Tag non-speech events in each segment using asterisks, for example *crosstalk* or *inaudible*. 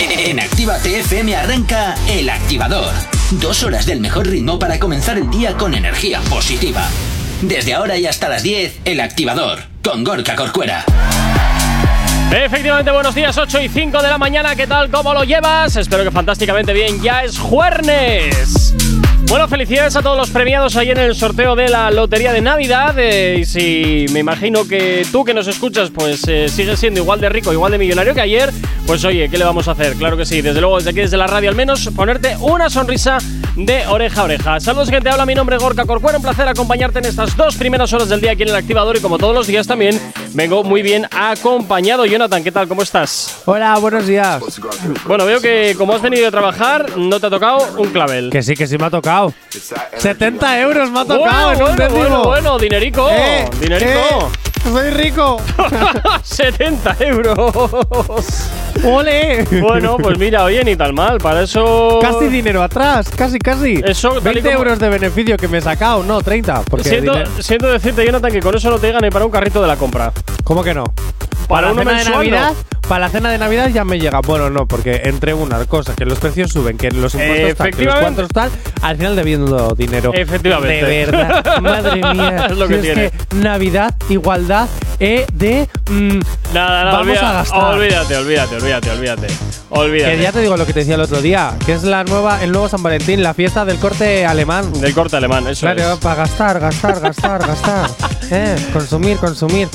En Actívate FM arranca El Activador. Dos horas del mejor ritmo para comenzar el día con energía positiva. Desde ahora y hasta las 10, El Activador, con Gorka Corcuera. Efectivamente, buenos días, 8 y 5 de la mañana, ¿qué tal? ¿Cómo lo llevas? Espero que fantásticamente bien, ya es jueves. Bueno, felicidades a todos los premiados ahí en el sorteo de la Lotería de Navidad. Eh, y si me imagino que tú que nos escuchas, pues eh, sigues siendo igual de rico, igual de millonario que ayer, pues oye, ¿qué le vamos a hacer? Claro que sí, desde luego desde aquí, desde la radio al menos, ponerte una sonrisa de oreja a oreja. Saludos, gente, habla mi nombre es Gorka Corcuera, un placer acompañarte en estas dos primeras horas del día aquí en el activador y como todos los días también vengo muy bien acompañado. Jonathan, ¿qué tal? ¿Cómo estás? Hola, buenos días. Bueno, veo que como has venido a trabajar, no te ha tocado un clavel. Que sí, que sí me ha tocado. 70 euros me ha tocado bueno, en un bueno, bueno, bueno, dinerico, Eh, dinerico. eh, soy rico. *laughs* 70 euros. ¡Ole! Bueno, pues mira, oye, ni tan mal. Para eso. Casi dinero atrás, casi, casi. Eso, tal y 20 como- euros de beneficio que me he sacado, no, 30. Porque Siento, siento decirte, Jonathan, que con eso no te llega ni para un carrito de la compra. ¿Cómo que no? Para la uno de Navidad, no. Para la cena de Navidad ya me llega. Bueno, no, porque entre unas cosas que los precios suben, que los impuestos tal, que los cuantos tal, al final debiendo dinero. Efectivamente. De verdad, *laughs* madre mía. Es lo Si que tiene. Navidad, igualdad, E de mm, Nada, nada, Vamos olvida- a gastar. Olvídate, olvídate, olvídate, olvídate. Olvídate. Que ya te digo lo que te decía el otro día, que es la nueva, el nuevo San Valentín, la fiesta del corte alemán. Del corte alemán, eso Claro, es. para gastar, gastar, gastar, gastar. *laughs* Eh, consumir, consumir.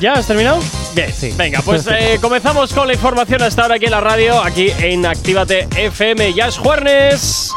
¿Ya has terminado? Bien, Sí. Venga, pues eh, comenzamos con la información hasta ahora aquí en la radio, aquí en Actívate FM. Ya es jueves.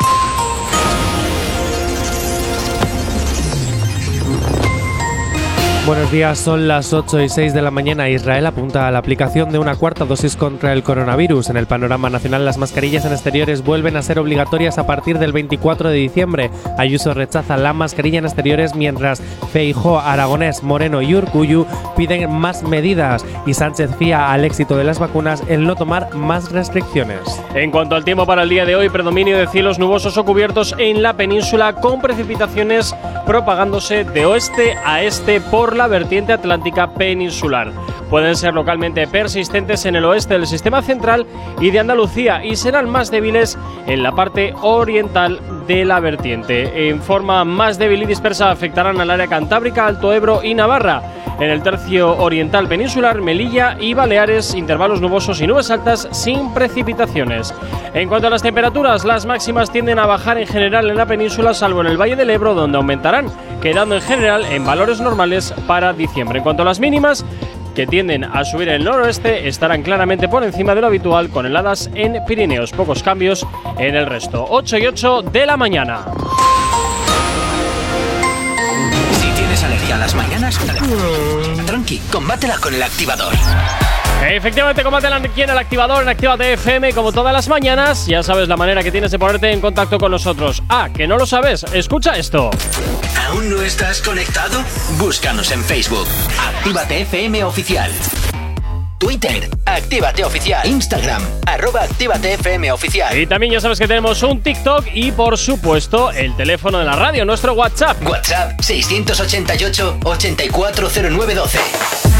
Buenos días, son las 8 y 6 de la mañana. Israel apunta a la aplicación de una cuarta dosis contra el coronavirus. En el panorama nacional, las mascarillas en exteriores vuelven a ser obligatorias a partir del 24 de diciembre. Ayuso rechaza la mascarilla en exteriores mientras Feijó, Aragonés, Moreno y Urcuyu piden más medidas y Sánchez fía al éxito de las vacunas el no tomar más restricciones. En cuanto al tiempo para el día de hoy, predominio de cielos nubosos o cubiertos en la península con precipitaciones propagándose de oeste a este por la vertiente atlántica peninsular. Pueden ser localmente persistentes en el oeste del sistema central y de Andalucía y serán más débiles en la parte oriental de la vertiente. En forma más débil y dispersa afectarán al área cantábrica, Alto Ebro y Navarra. En el tercio oriental peninsular, Melilla y Baleares, intervalos nubosos y nubes altas sin precipitaciones. En cuanto a las temperaturas, las máximas tienden a bajar en general en la península, salvo en el Valle del Ebro, donde aumentarán, quedando en general en valores normales para diciembre. En cuanto a las mínimas, que tienden a subir en el noroeste, estarán claramente por encima de lo habitual, con heladas en Pirineos. Pocos cambios en el resto. 8 y 8 de la mañana. Si tienes alergia a las mañanas, tranqui, combátela con El Activador. Efectivamente, combátela aquí en el activador, en Actívate FM, como todas las mañanas. Ya sabes la manera que tienes de ponerte en contacto con nosotros. Ah, que no lo sabes, escucha esto. ¿Aún no estás conectado? Búscanos en Facebook. Actívate FM Oficial. Twitter, Actívate Oficial. Instagram, arroba Actívate FM Oficial. Y también ya sabes que tenemos un TikTok y, por supuesto, el teléfono de la radio, nuestro WhatsApp. WhatsApp 688-840912.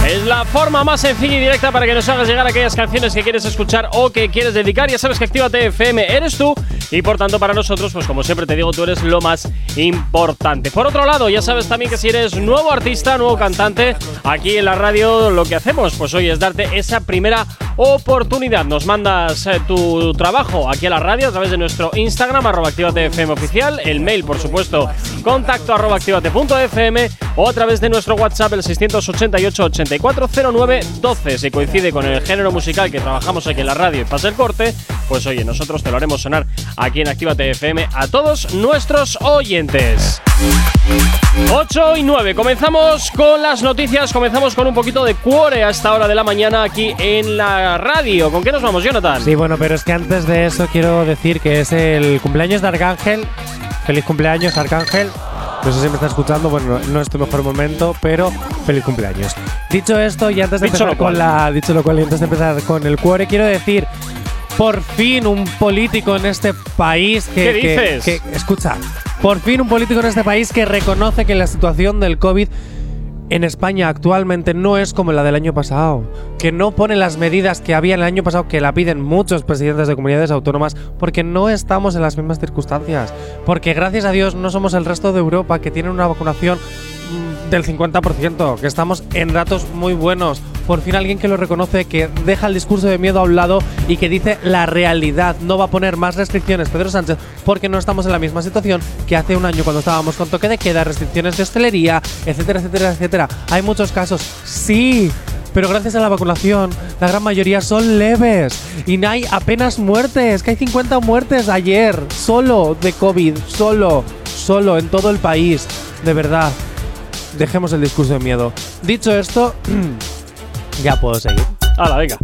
Es la forma más sencilla y directa para que nos hagas llegar aquellas canciones que quieres escuchar o que quieres dedicar. Ya sabes que Actívate FM eres tú y por tanto para nosotros, pues como siempre te digo, tú eres lo más importante. Por otro lado, ya sabes también que si eres nuevo artista, nuevo cantante, aquí en la radio lo que hacemos, pues hoy es darte esa primera oportunidad. Nos mandas eh, tu trabajo aquí a la radio a través de nuestro Instagram, arroba FM oficial, el mail, por supuesto, contacto arroba activate.fm o a través de nuestro WhatsApp, el 688 8409 12. Si coincide con el género musical que trabajamos aquí en la radio y pasa el corte, pues oye, nosotros te lo haremos sonar aquí en Actívate FM a todos nuestros oyentes. 8 y 9. Comenzamos con las noticias. Comenzamos con un poquito de cuore a esta hora de la mañana aquí en la radio. ¿Con qué nos vamos, Jonathan? Sí, bueno, pero es que antes de eso quiero decir que es el cumpleaños de Arcángel. Feliz cumpleaños, Arcángel. No sé si me está escuchando, bueno, no es tu mejor momento, pero feliz cumpleaños. Dicho esto, y antes de Dicho empezar con la. Dicho lo cual, y antes de empezar con el cuore, quiero decir. Por fin un político en este país que, ¿Qué que- dices? que- escucha, por fin un político en este país que reconoce que la situación del COVID en España actualmente no es como la del año pasado, que no pone las medidas que había el año pasado que la piden muchos presidentes de comunidades autónomas porque no estamos en las mismas circunstancias, porque gracias a Dios no somos el resto de Europa que tienen una vacunación del 50%, que estamos en datos muy buenos. Por fin alguien que lo reconoce, que deja el discurso de miedo a un lado y que dice la realidad. No va a poner más restricciones Pedro Sánchez porque no estamos en la misma situación que hace un año cuando estábamos con toque de queda, restricciones de hostelería, etcétera, etcétera, etcétera. Hay muchos casos, sí, pero gracias a la vacunación, la gran mayoría son leves y no hay apenas muertes, que hay 50 muertes ayer, solo de COVID, solo, solo en todo el país, de verdad. Dejemos el discurso de miedo. Dicho esto, *clears throat* ya puedo seguir. Hala, venga.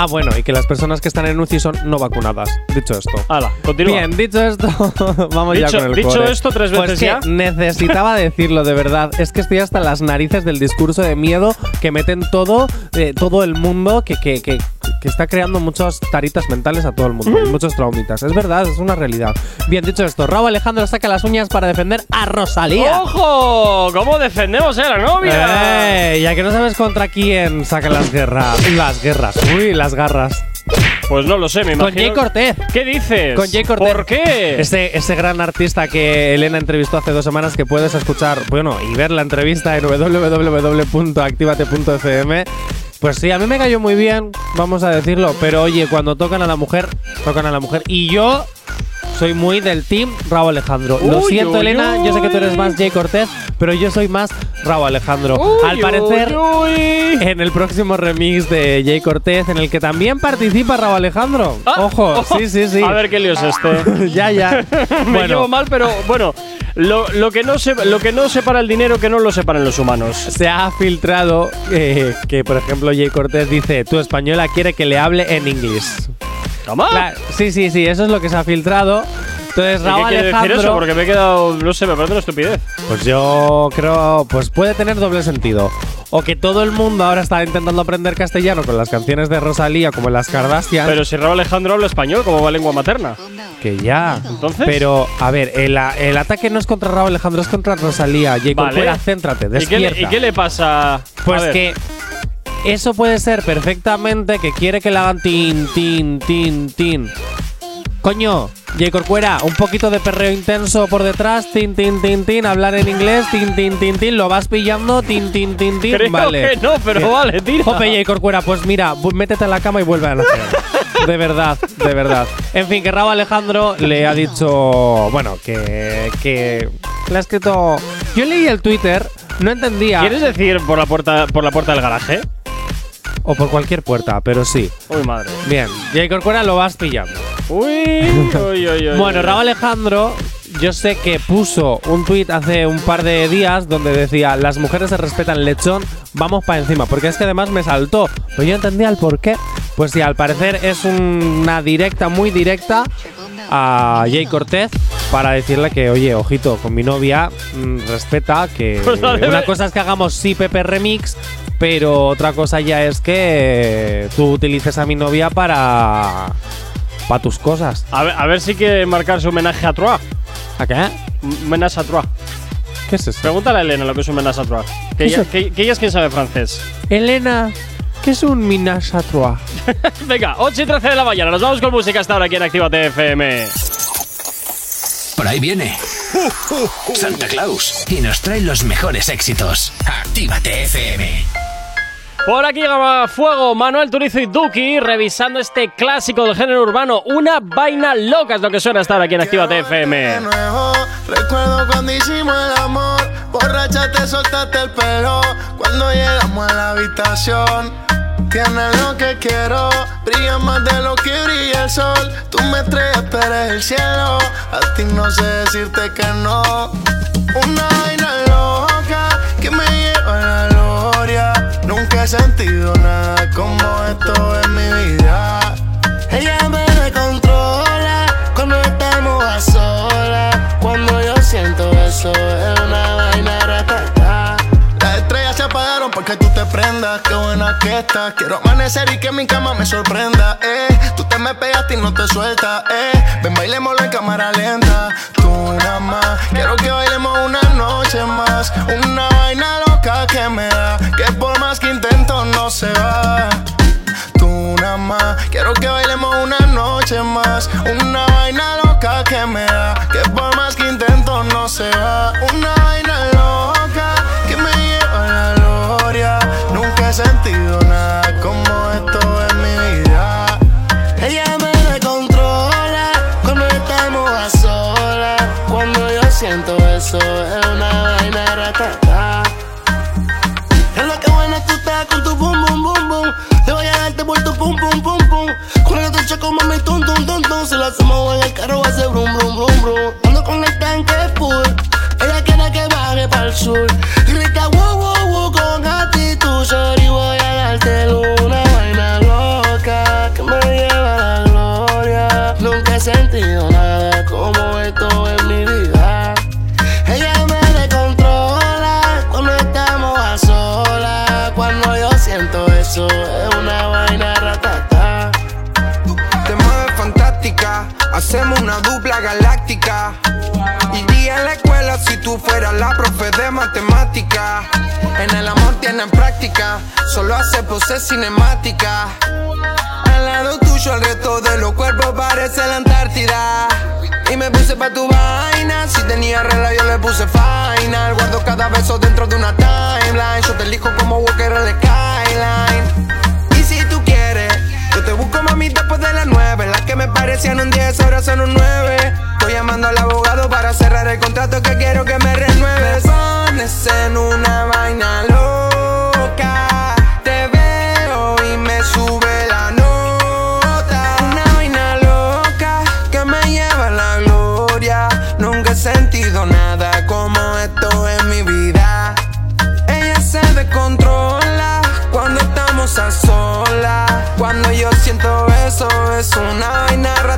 Ah, bueno, y que las personas que están en UCI son no vacunadas. Dicho esto. Hala, continúa. Bien, dicho esto, *laughs* vamos Dicho- ya con el dicho core. esto tres Pues veces que ya. Necesitaba decirlo de verdad. Es que estoy hasta las narices del discurso de miedo que meten todo, eh, todo el mundo, que, que, que, que está creando muchas taritas mentales a todo el mundo, y muchos traumitas. Es verdad, es una realidad. Bien, dicho esto, Raúl Alejandro saca las uñas para defender a Rosalía. ¡Ojo! ¿Cómo defendemos a la novia? ¡Eh! Ya que no sabes contra quién saca las guerras. Las guerras. Uy, las garras. Pues no lo sé, me Con imagino. Jay Cortez. ¿Qué dices? Con Jay Cortez. ¿Por qué? Ese, ese gran artista que Elena entrevistó hace dos semanas que puedes escuchar, bueno, y ver la entrevista en www.activate.fm. Pues sí, a mí me cayó muy bien, vamos a decirlo, pero oye, cuando tocan a la mujer, tocan a la mujer. Y yo soy muy del team Raúl Alejandro. Lo Uy, siento, uy, Elena, yo sé que tú eres uy. más Jay Cortez, pero yo soy más Raúl Alejandro. Uy, Al parecer, uy, uy. en el próximo remix de Jay Cortez, en el que también participa Raúl Alejandro. Ah, Ojo, sí, sí, sí. A ver qué lío es este. *laughs* ya, ya. *laughs* Me llevo mal, pero bueno, lo, lo que no se, lo que no separa el dinero, que no lo separan los humanos. se ha filtrado eh, que, por ejemplo, Jay Cortez dice: Tu española quiere que le hable en inglés. ¿Toma? Cla- sí, sí, sí, eso es lo que se ha filtrado. Entonces, ¿Y Raúl ¿Qué quiere decir Alejandro. eso? Porque me he quedado, no sé, me parece una estupidez. Pues yo creo, pues puede tener doble sentido. O que todo el mundo ahora está intentando aprender castellano con las canciones de Rosalía, como las Kardashian. Pero si Raúl Alejandro habla español, como va lengua materna. que ya. Entonces. Pero, a ver, el, el ataque no es contra Raúl Alejandro, es contra Rosalía. Jay Vale. Corcuera, céntrate, ¿Y qué, le, despierta. y qué le pasa? A Pues ver. que eso puede ser perfectamente que quiere que le hagan tin, tin, tin, tin. Coño, Jay Corcuera, un poquito de perreo intenso por detrás, tin, tin, tin, tin, hablar en inglés, tin, tin, tin, tin, lo vas pillando, tin, tin, tin, tin, Creo vale. que no, pero Bien. vale, tira. Jope, Jay Corcuera, pues mira, métete en la cama y vuelve a nacer. De verdad, de verdad. En fin, que Raúl Alejandro le ha dicho, bueno, que, que le ha escrito... Yo leí el Twitter, no entendía... ¿Quieres decir por la puerta, por la puerta del garaje? O por cualquier puerta, pero sí. Uy, madre. Bien, Jay Corcuera lo vas pillando. Uy, uy, uy, uy. Bueno. Raúl Alejandro, yo sé que puso un tuit hace un par de días donde decía: Las mujeres se respetan lechón, vamos para encima. Porque es que además me saltó. Pues yo entendía el por qué. Pues sí, al parecer es una directa, muy directa a Jay Cortez para decirle que, oye, ojito, con mi novia, mm, respeta que Pues una cosa es que hagamos sí Pepe Remix, pero otra cosa ya es que tú utilices a mi novia para para tus cosas. A ver, a ver si quiere marcar su homenaje a Troyes. ¿A qué? Menace a Troyes. ¿Qué es eso? Pregúntale a Elena lo que es un menace a Troyes. Que, ¿Qué ella, es que- que ella es quien sabe francés. Elena, ¿qué es un minage à trois? Venga, 8 y 13 de la mañana. Nos vamos con música hasta ahora aquí en Actívate FM. Por ahí viene. Santa Claus. Y nos trae los mejores éxitos. Actívate FM. Por aquí llega Fuego, Manuel Turizo y Duki revisando este clásico del género urbano. Una vaina loca es lo que suena estar aquí en Actívate De FM. nuevo, recuerdo cuando hicimos el amor. Borracha te soltaste el pelo. Cuando llegamos a la habitación, tienes lo que quiero. Brilla más de lo que brilla el sol. Tú me estrellas, tú eres el cielo. A ti no sé decirte que no. Una vaina loca Nunca he sentido nada como esto en mi vida. Ella me controla cuando estamos a solas. Cuando yo siento eso, es una vaina ratata. Las estrellas se apagaron porque tú te prendas. Qué buena que estás. Quiero amanecer y que mi cama me sorprenda. Eh, tú te me pegaste y no te sueltas. Eh, ven, bailémoslo en cámara lenta. Tú nada más. Quiero que bailemos una noche más. Una vaina loca que me da, que por más que intento no se va. Tú nada más, quiero que bailemos una noche más. Una vaina loca que me da, que por más que intento no se va. Una vaina loca que me lleva a la gloria. Nunca he sentido nada como esto en mi vida. Ella me descontrola cuando estamos a solas. Cuando yo siento eso, pum, pum, pum, pum. Con el te como mi tum, tum, tum, tum. Si lo hacemos en el carro, a ser brum, brum, brum, brum. Ando con el tanque full. Ella quiere que baje para el sur. Grita, wow, wow, wow, con actitud. Sorry, voy a darte una vaina loca que me lleva a la gloria. Nunca he sentido nada como esto en mi vida. Ella hacemos una dupla galáctica. Iría en la escuela si tú fueras la profe de matemática. En el amor tienen práctica, solo hace pose cinemática. Al lado tuyo el resto de los cuerpos parece la Antártida. Y me puse pa' tu vaina, si tenía regla yo le puse final. Guardo cada beso dentro de una timeline. Yo te elijo como Walker en la skyline. Te busco mami después de las nueve. Las que me parecían un 10 ahora son un 9. Estoy llamando al abogado para cerrar el contrato que quiero que me renueves. Me pones en una vaina loca. Te veo y me sube es una vaina ratata.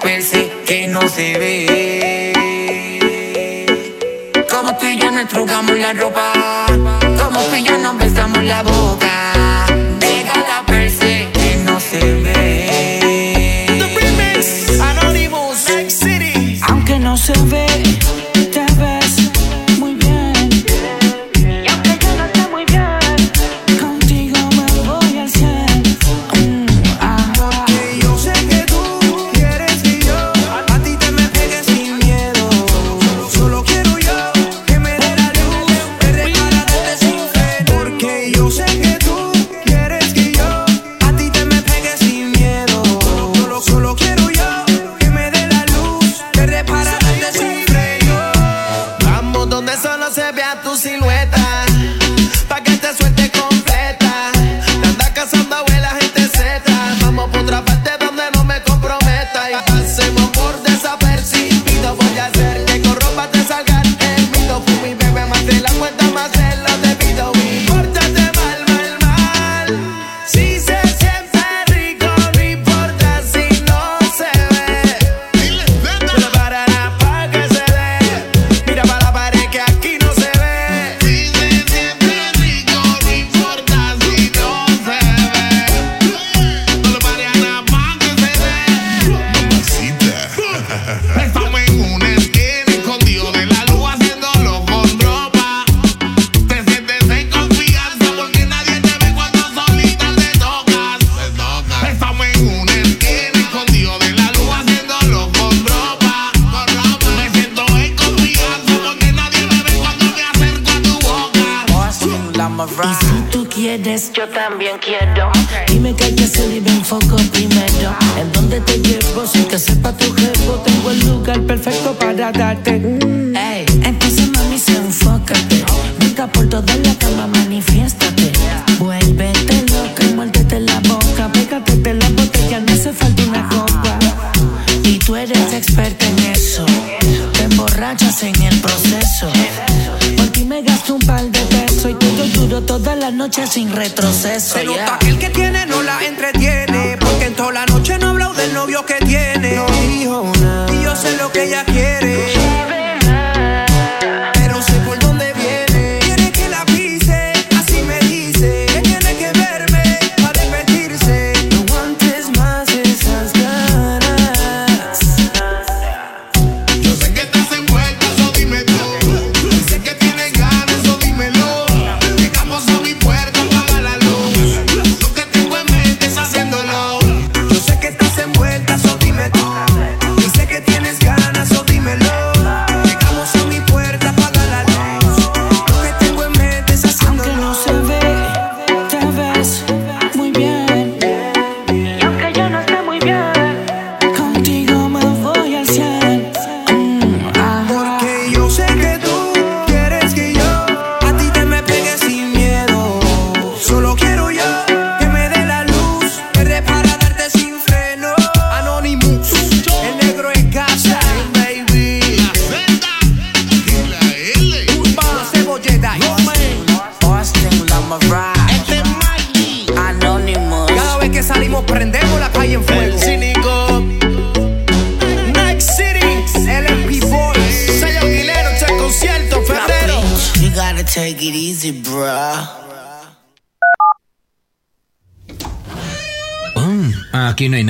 perse que no se ve. Como tú y yo nos trugamos la ropa, como tú y yo nos besamos la boca. Déjala perse que no se ve. Anonymous, Next City. Aunque no se ve, tu silueta.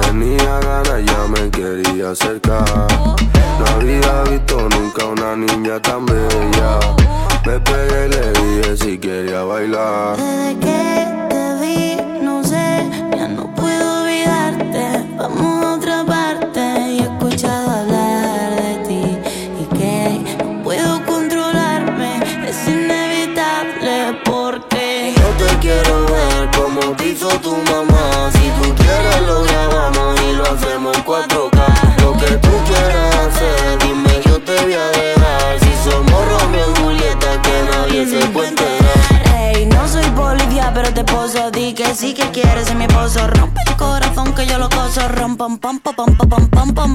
Tenía ganas, ya me quería acercar. No había visto nunca una niña tan bella.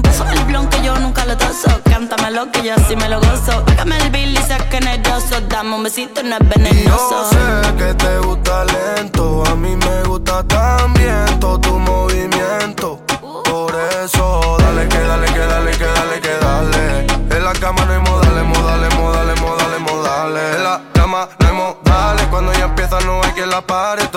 puso el blon que yo nunca lo toso. Cántamelo que yo sí me lo gozo. Págame el bill y saquen el oso. Dame un besito, no es venenoso. Yo sé que te gusta lento, a mí me gusta también todo tu movimiento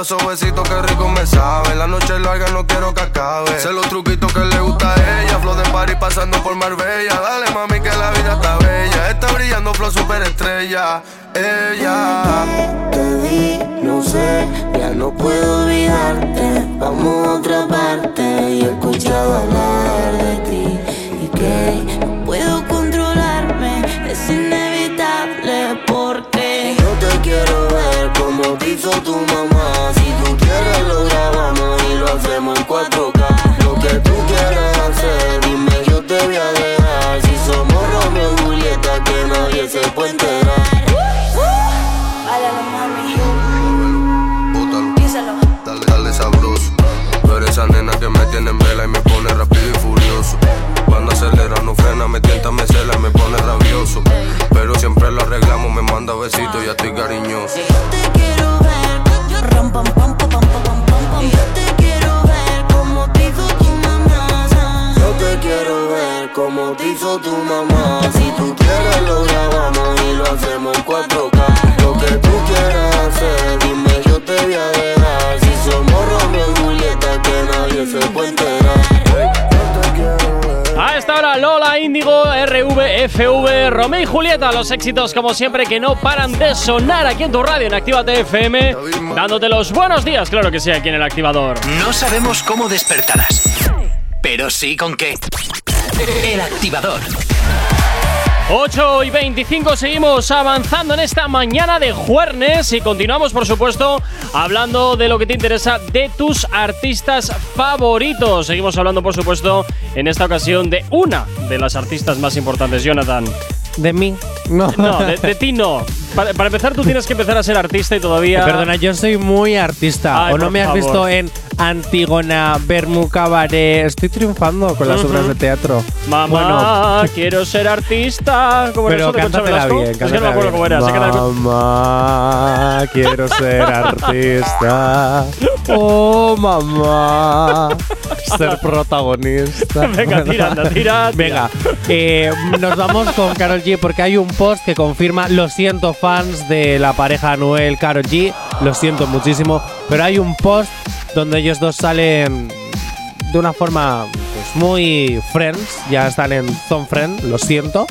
todos esos besitos que rico me sabe. La noche es larga, no quiero que acabe. Sé los truquitos que le gusta a ella. Flow de party pasando por Marbella. Dale, mami, que la vida está bella. Está brillando, flow superestrella. Ella. Te vi, no sé, ya no puedo olvidarte. Vamos a otra parte. Y he escuchado hablar de ti. Y que no puedo controlarme. Es inevitable porque yo te quiero hizo tu mamá. Si tú quieres lo grabamos. Romeo y Julieta, los éxitos como siempre que no paran de sonar aquí en tu radio en Actívate FM, dándote los buenos días, claro que sí, aquí en el activador. No sabemos cómo despertarás, pero sí con qué. El activador. 8 y 25 seguimos avanzando en esta mañana de jueves y continuamos por supuesto hablando de lo que te interesa de tus artistas favoritos. Seguimos hablando por supuesto en esta ocasión de una de las artistas más importantes, Jonathan. De mí. No. No, de, de ti no. Para, para empezar tú tienes que empezar a ser artista y todavía... Perdona, yo soy muy artista. Ay, ¿O no me has favor. visto en Antígona, Bermú, Cabaret? Estoy triunfando con las obras de teatro. Mamá, Bueno, quiero ser artista. ¿Cómo era pero eso de Concha cántatela Velasco? bien. Es que no me cántatela acuerdo bien. cómo era. el- Mamá, quiero ser artista. *laughs* Oh, mamá. *laughs* Ser protagonista. Venga, tira, anda, tira, tira. Venga, eh, nos vamos con Carol G porque hay un post que confirma, lo siento fans de la pareja Anuel Carol G, lo siento muchísimo, pero hay un post donde ellos dos salen de una forma pues, muy friends, ya están en Zone Friend, lo siento.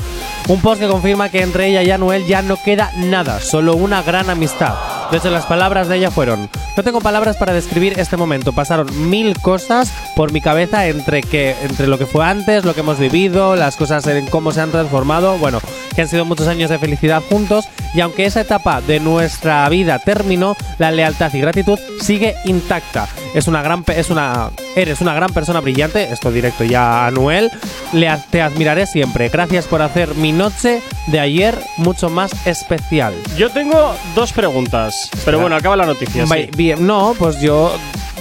Un post que confirma que entre ella y Anuel ya no queda nada, solo una gran amistad. De las palabras de ella fueron: No tengo palabras para describir este momento. Pasaron mil cosas por mi cabeza entre que entre lo que fue antes, lo que hemos vivido, las cosas en cómo se han transformado. Bueno, que han sido muchos años de felicidad juntos. Y aunque esa etapa de nuestra vida terminó, la lealtad y gratitud sigue intacta. Es una gran, es una, eres una gran persona brillante. Esto directo ya a Anuel. Le, te admiraré siempre. Gracias por hacer mi noche de ayer mucho más especial. Yo tengo dos preguntas. Pero bueno, acaba la noticia. sí. Vai- Bien, no, pues yo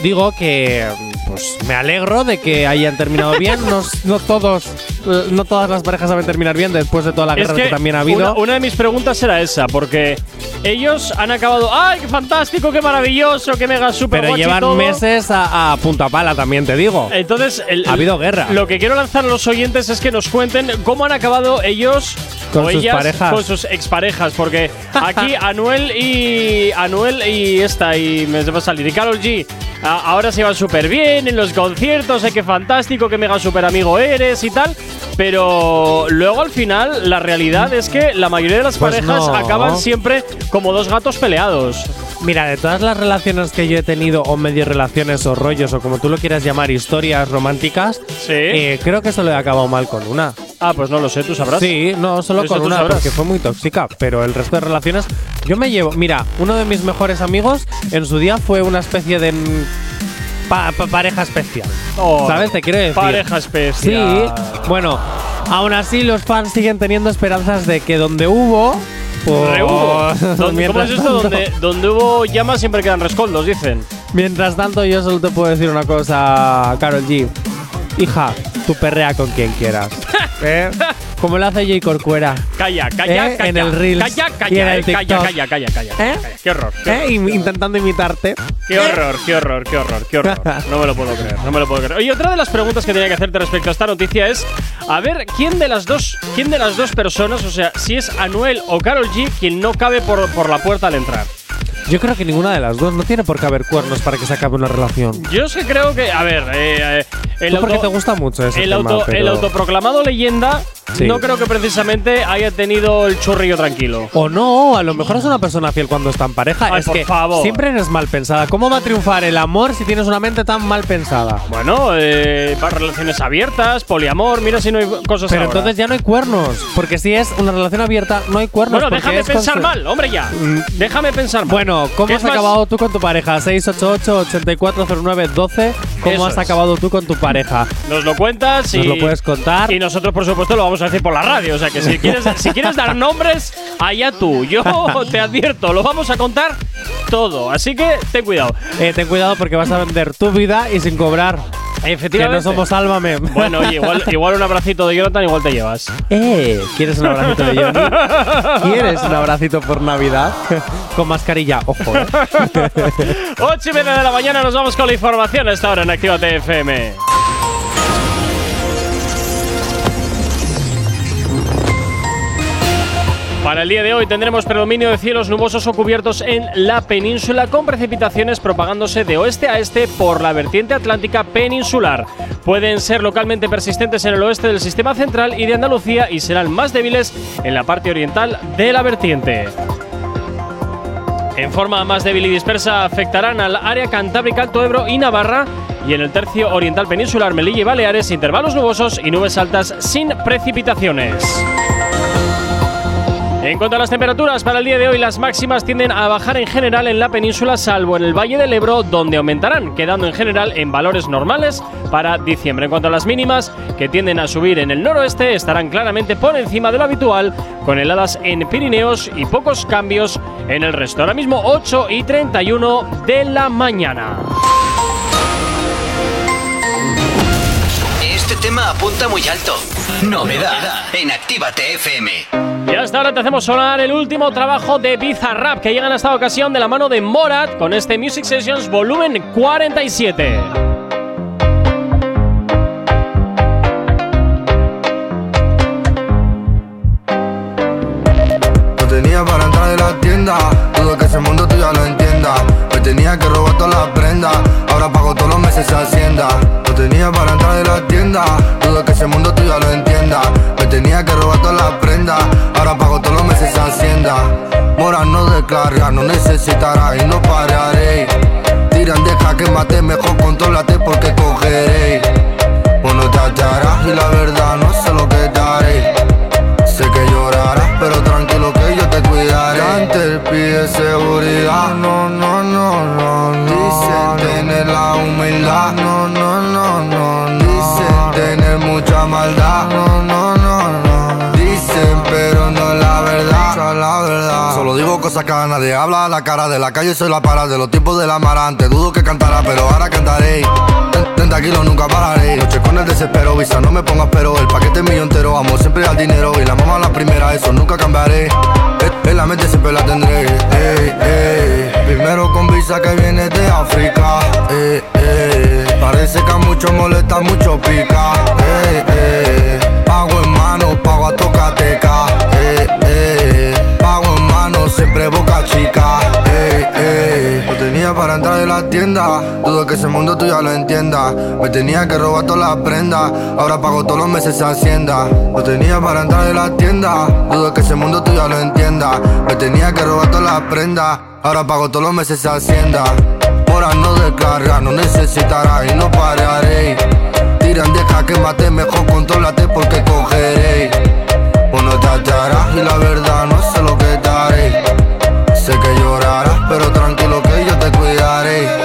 digo que pues me alegro de que hayan terminado bien. No, no todos, no todas las parejas saben terminar bien después de toda la Es guerra que, que también ha habido. Una, una de mis preguntas era esa, porque ellos han acabado. ¡Ay, qué fantástico, qué maravilloso, qué mega super pero llevan todo! meses a, a punta pala, también te digo. Entonces, el- Ha habido guerra. Lo que quiero lanzar a los oyentes es que nos cuenten cómo han acabado ellos Con o sus ellas parejas. con sus exparejas, porque *laughs* aquí Anuel y Anuel y esta y me va a salir y Carol G a- ahora se van súper bien en los conciertos, ay, qué fantástico, qué mega super amigo eres y tal. Pero luego al final la realidad es que la mayoría de las Pues parejas no. acaban siempre como dos gatos peleados. Mira, de todas las relaciones que yo he tenido, o medio relaciones, o rollos, o como tú lo quieras llamar, historias románticas, Sí. eh, creo que solo he acabado mal con una. ah, pues no lo sé, tú sabrás. Sí, no, solo Eso con una, sabrás. porque fue muy tóxica. Pero el resto de relaciones, yo me llevo. Mira, uno de mis mejores amigos en su día fue una especie de pa- pa- pareja especial. Oh, ¿Sabes? Te quiero decir. Pareja Sí, especial. bueno, aún así los fans siguen teniendo esperanzas de que donde hubo. pues, Rehubo. *laughs* ¿Dónde- ¿Cómo es esto? Donde, donde hubo llamas siempre quedan rescoldos, dicen. Mientras tanto, yo solo te puedo decir una cosa, Carol G. Hija, tú perrea con quien quieras. ¿Eh? Como lo hace J. Corcuera. Calla, calla, Eh, calla. en el Reels Calla, y en calla, el eh, calla, calla, calla, calla, ¿Eh? calla. Qué horror, qué horror. Im- Intentando imitarte. Qué horror, qué horror, qué horror, qué horror. No me lo puedo creer, no me lo puedo creer. Oye, otra de las preguntas que tenía que hacerte respecto a esta noticia es a ver quién de las dos, quién de las dos personas, o sea, si es Anuel o Carol G quien no cabe por, por la puerta al entrar. Yo creo que ninguna de las dos no tiene por qué haber cuernos para que se acabe una relación. Yo es que creo que, a ver, eh, eh, el, Tú porque auto- te gusta mucho ese el, tema, auto- pero- el autoproclamado leyenda Sí. no creo que precisamente haya tenido el churrillo tranquilo. O no, a lo mejor es una persona fiel cuando está en pareja. Ay, es por que favor. siempre eres mal pensada. ¿Cómo va a triunfar el amor si tienes una mente tan mal pensada? Bueno, eh, va- relaciones abiertas, poliamor, mira si no hay cosas Pero ahora. entonces ya no hay cuernos. Porque si es una relación abierta, no hay cuernos. Bueno, déjame pensar mal, hombre, ya. Déjame pensar mal. Bueno, ¿cómo ¿Qué has más? acabado tú con tu pareja? 688-8409-12. ¿Cómo Eso has es. acabado tú con tu pareja? Nos lo cuentas y. Nos lo puedes contar. Y nosotros, por supuesto, lo vamos a decir por la radio. O sea que si *laughs* quieres, si quieres dar nombres, allá tú. Yo te advierto, lo vamos a contar todo. Así que ten cuidado. Eh, ten cuidado porque vas a vender tu vida y sin cobrar. Que Efectivamente. no somos Sálvame. Bueno, oye, igual, igual un abracito de Jonathan, igual te llevas. Eh, ¿quieres un abracito de Johnny? *laughs* ¿Quieres un abracito por Navidad? *laughs* Con mascarilla, ojo. eh. *laughs* 8 y media de la mañana nos vamos con la información a esta hora en Actívate FM. Para el día de hoy tendremos predominio de cielos nubosos o cubiertos en la península con precipitaciones propagándose de oeste a este por la vertiente atlántica peninsular. Pueden ser localmente persistentes en el oeste del sistema central y de Andalucía y serán más débiles en la parte oriental de la vertiente. En forma más débil y dispersa afectarán al área cantábrica, Alto Ebro y Navarra y en el tercio oriental peninsular Melilla y Baleares intervalos nubosos y nubes altas sin precipitaciones. En cuanto a las temperaturas, para el día de hoy las máximas tienden a bajar en general en la península, salvo en el Valle del Ebro, donde aumentarán, quedando en general en valores normales para diciembre. En cuanto a las mínimas, que tienden a subir en el noroeste, estarán claramente por encima de lo habitual, con heladas en Pirineos y pocos cambios en el resto. Ahora mismo 8 y 31 de la mañana. Tema apunta muy alto. Novedad en Actívate FM. Y hasta ahora te hacemos sonar el último trabajo de Bizarrap que llega en esta ocasión de la mano de Morat con este Music Sessions volumen 47. No tenía para entrar en la tienda, dudo que ese mundo tú ya lo entienda. Me tenía que robar meses hacienda. No tenía para entrar en la tienda, dudo que ese mundo tú ya lo entienda. Me tenía que robar todas las prendas, ahora pago todos los meses hacienda. Mora no descarga, no necesitará y no pararé. Tiran, deja que mate, mejor contrólate porque cogeré. Bueno, te hallarás y la verdad no sé lo que te haré. Sé que llorarás, pero tranquilo que yo te cuidaré. Antes pide seguridad, no, no, no, no, no. La humildad, no, no, no, no, no. Dicen tener mucha maldad, no, no, no, no. Dicen, pero no es la verdad, es la verdad. Solo digo cosas que a nadie habla la cara de la calle, soy la para de los tiempos del amarante. Dudo que cantará, pero ahora cantaré. Ten- 30 kilos nunca pararé. Noche con el desespero, visa, no me pongas pero. El paquete mío entero, amo siempre al dinero. Y la mamá la primera, eso nunca cambiaré. En la mente siempre la tendré. Ey, ey. Primero con visa que viene de África. Ey, ey. Parece que a muchos molesta, mucho pica. Ey, ey. Pago en mano, pago a tocateca. Ey, ey. Mano, siempre boca chica. Ey, ey. No tenía para entrar en la tienda. Dudo que ese mundo tú ya lo entienda. Me tenía que robar todas las prendas. Ahora pago todos los meses hacienda. No tenía para entrar en la tienda. Dudo que ese mundo tú ya lo entienda. Me tenía que robar todas las prendas. Ahora pago todos los meses hacienda. Mora no descarga, no necesitará y no pararé. Tiran, deja que mate, mejor contrólate porque cogeré. Bueno, te hallarás y la verdad no sé lo que te pero tranquilo que yo te cuidaré.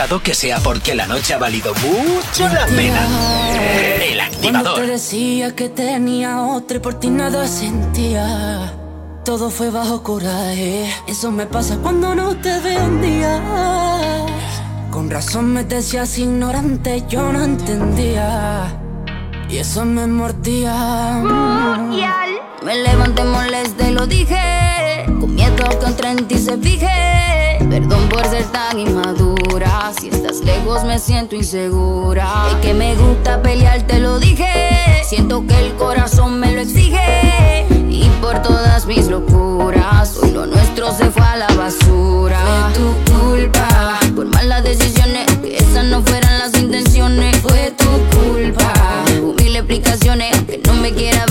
Escuchado, que sea porque la noche ha valido mucho la pena. El Cuando activador. te decía que tenía otra y por ti nada sentía. Todo fue bajo coraje. Eso me pasa cuando no te veo un día. Con razón me decías ignorante, yo no entendía. Y eso me mordía. Me levanté molesta y lo dije. Con miedo que otra en ti se fije. Perdón por ser tan inmadura. Si estás lejos me siento insegura. Es que me gusta pelear, te lo dije. Siento que el corazón me lo exige. Y por todas mis locuras, hoy lo nuestro se fue a la basura. Fue tu culpa. Por malas decisiones, que esas no fueran las intenciones. Fue tu culpa. Mil explicaciones, que no me quiera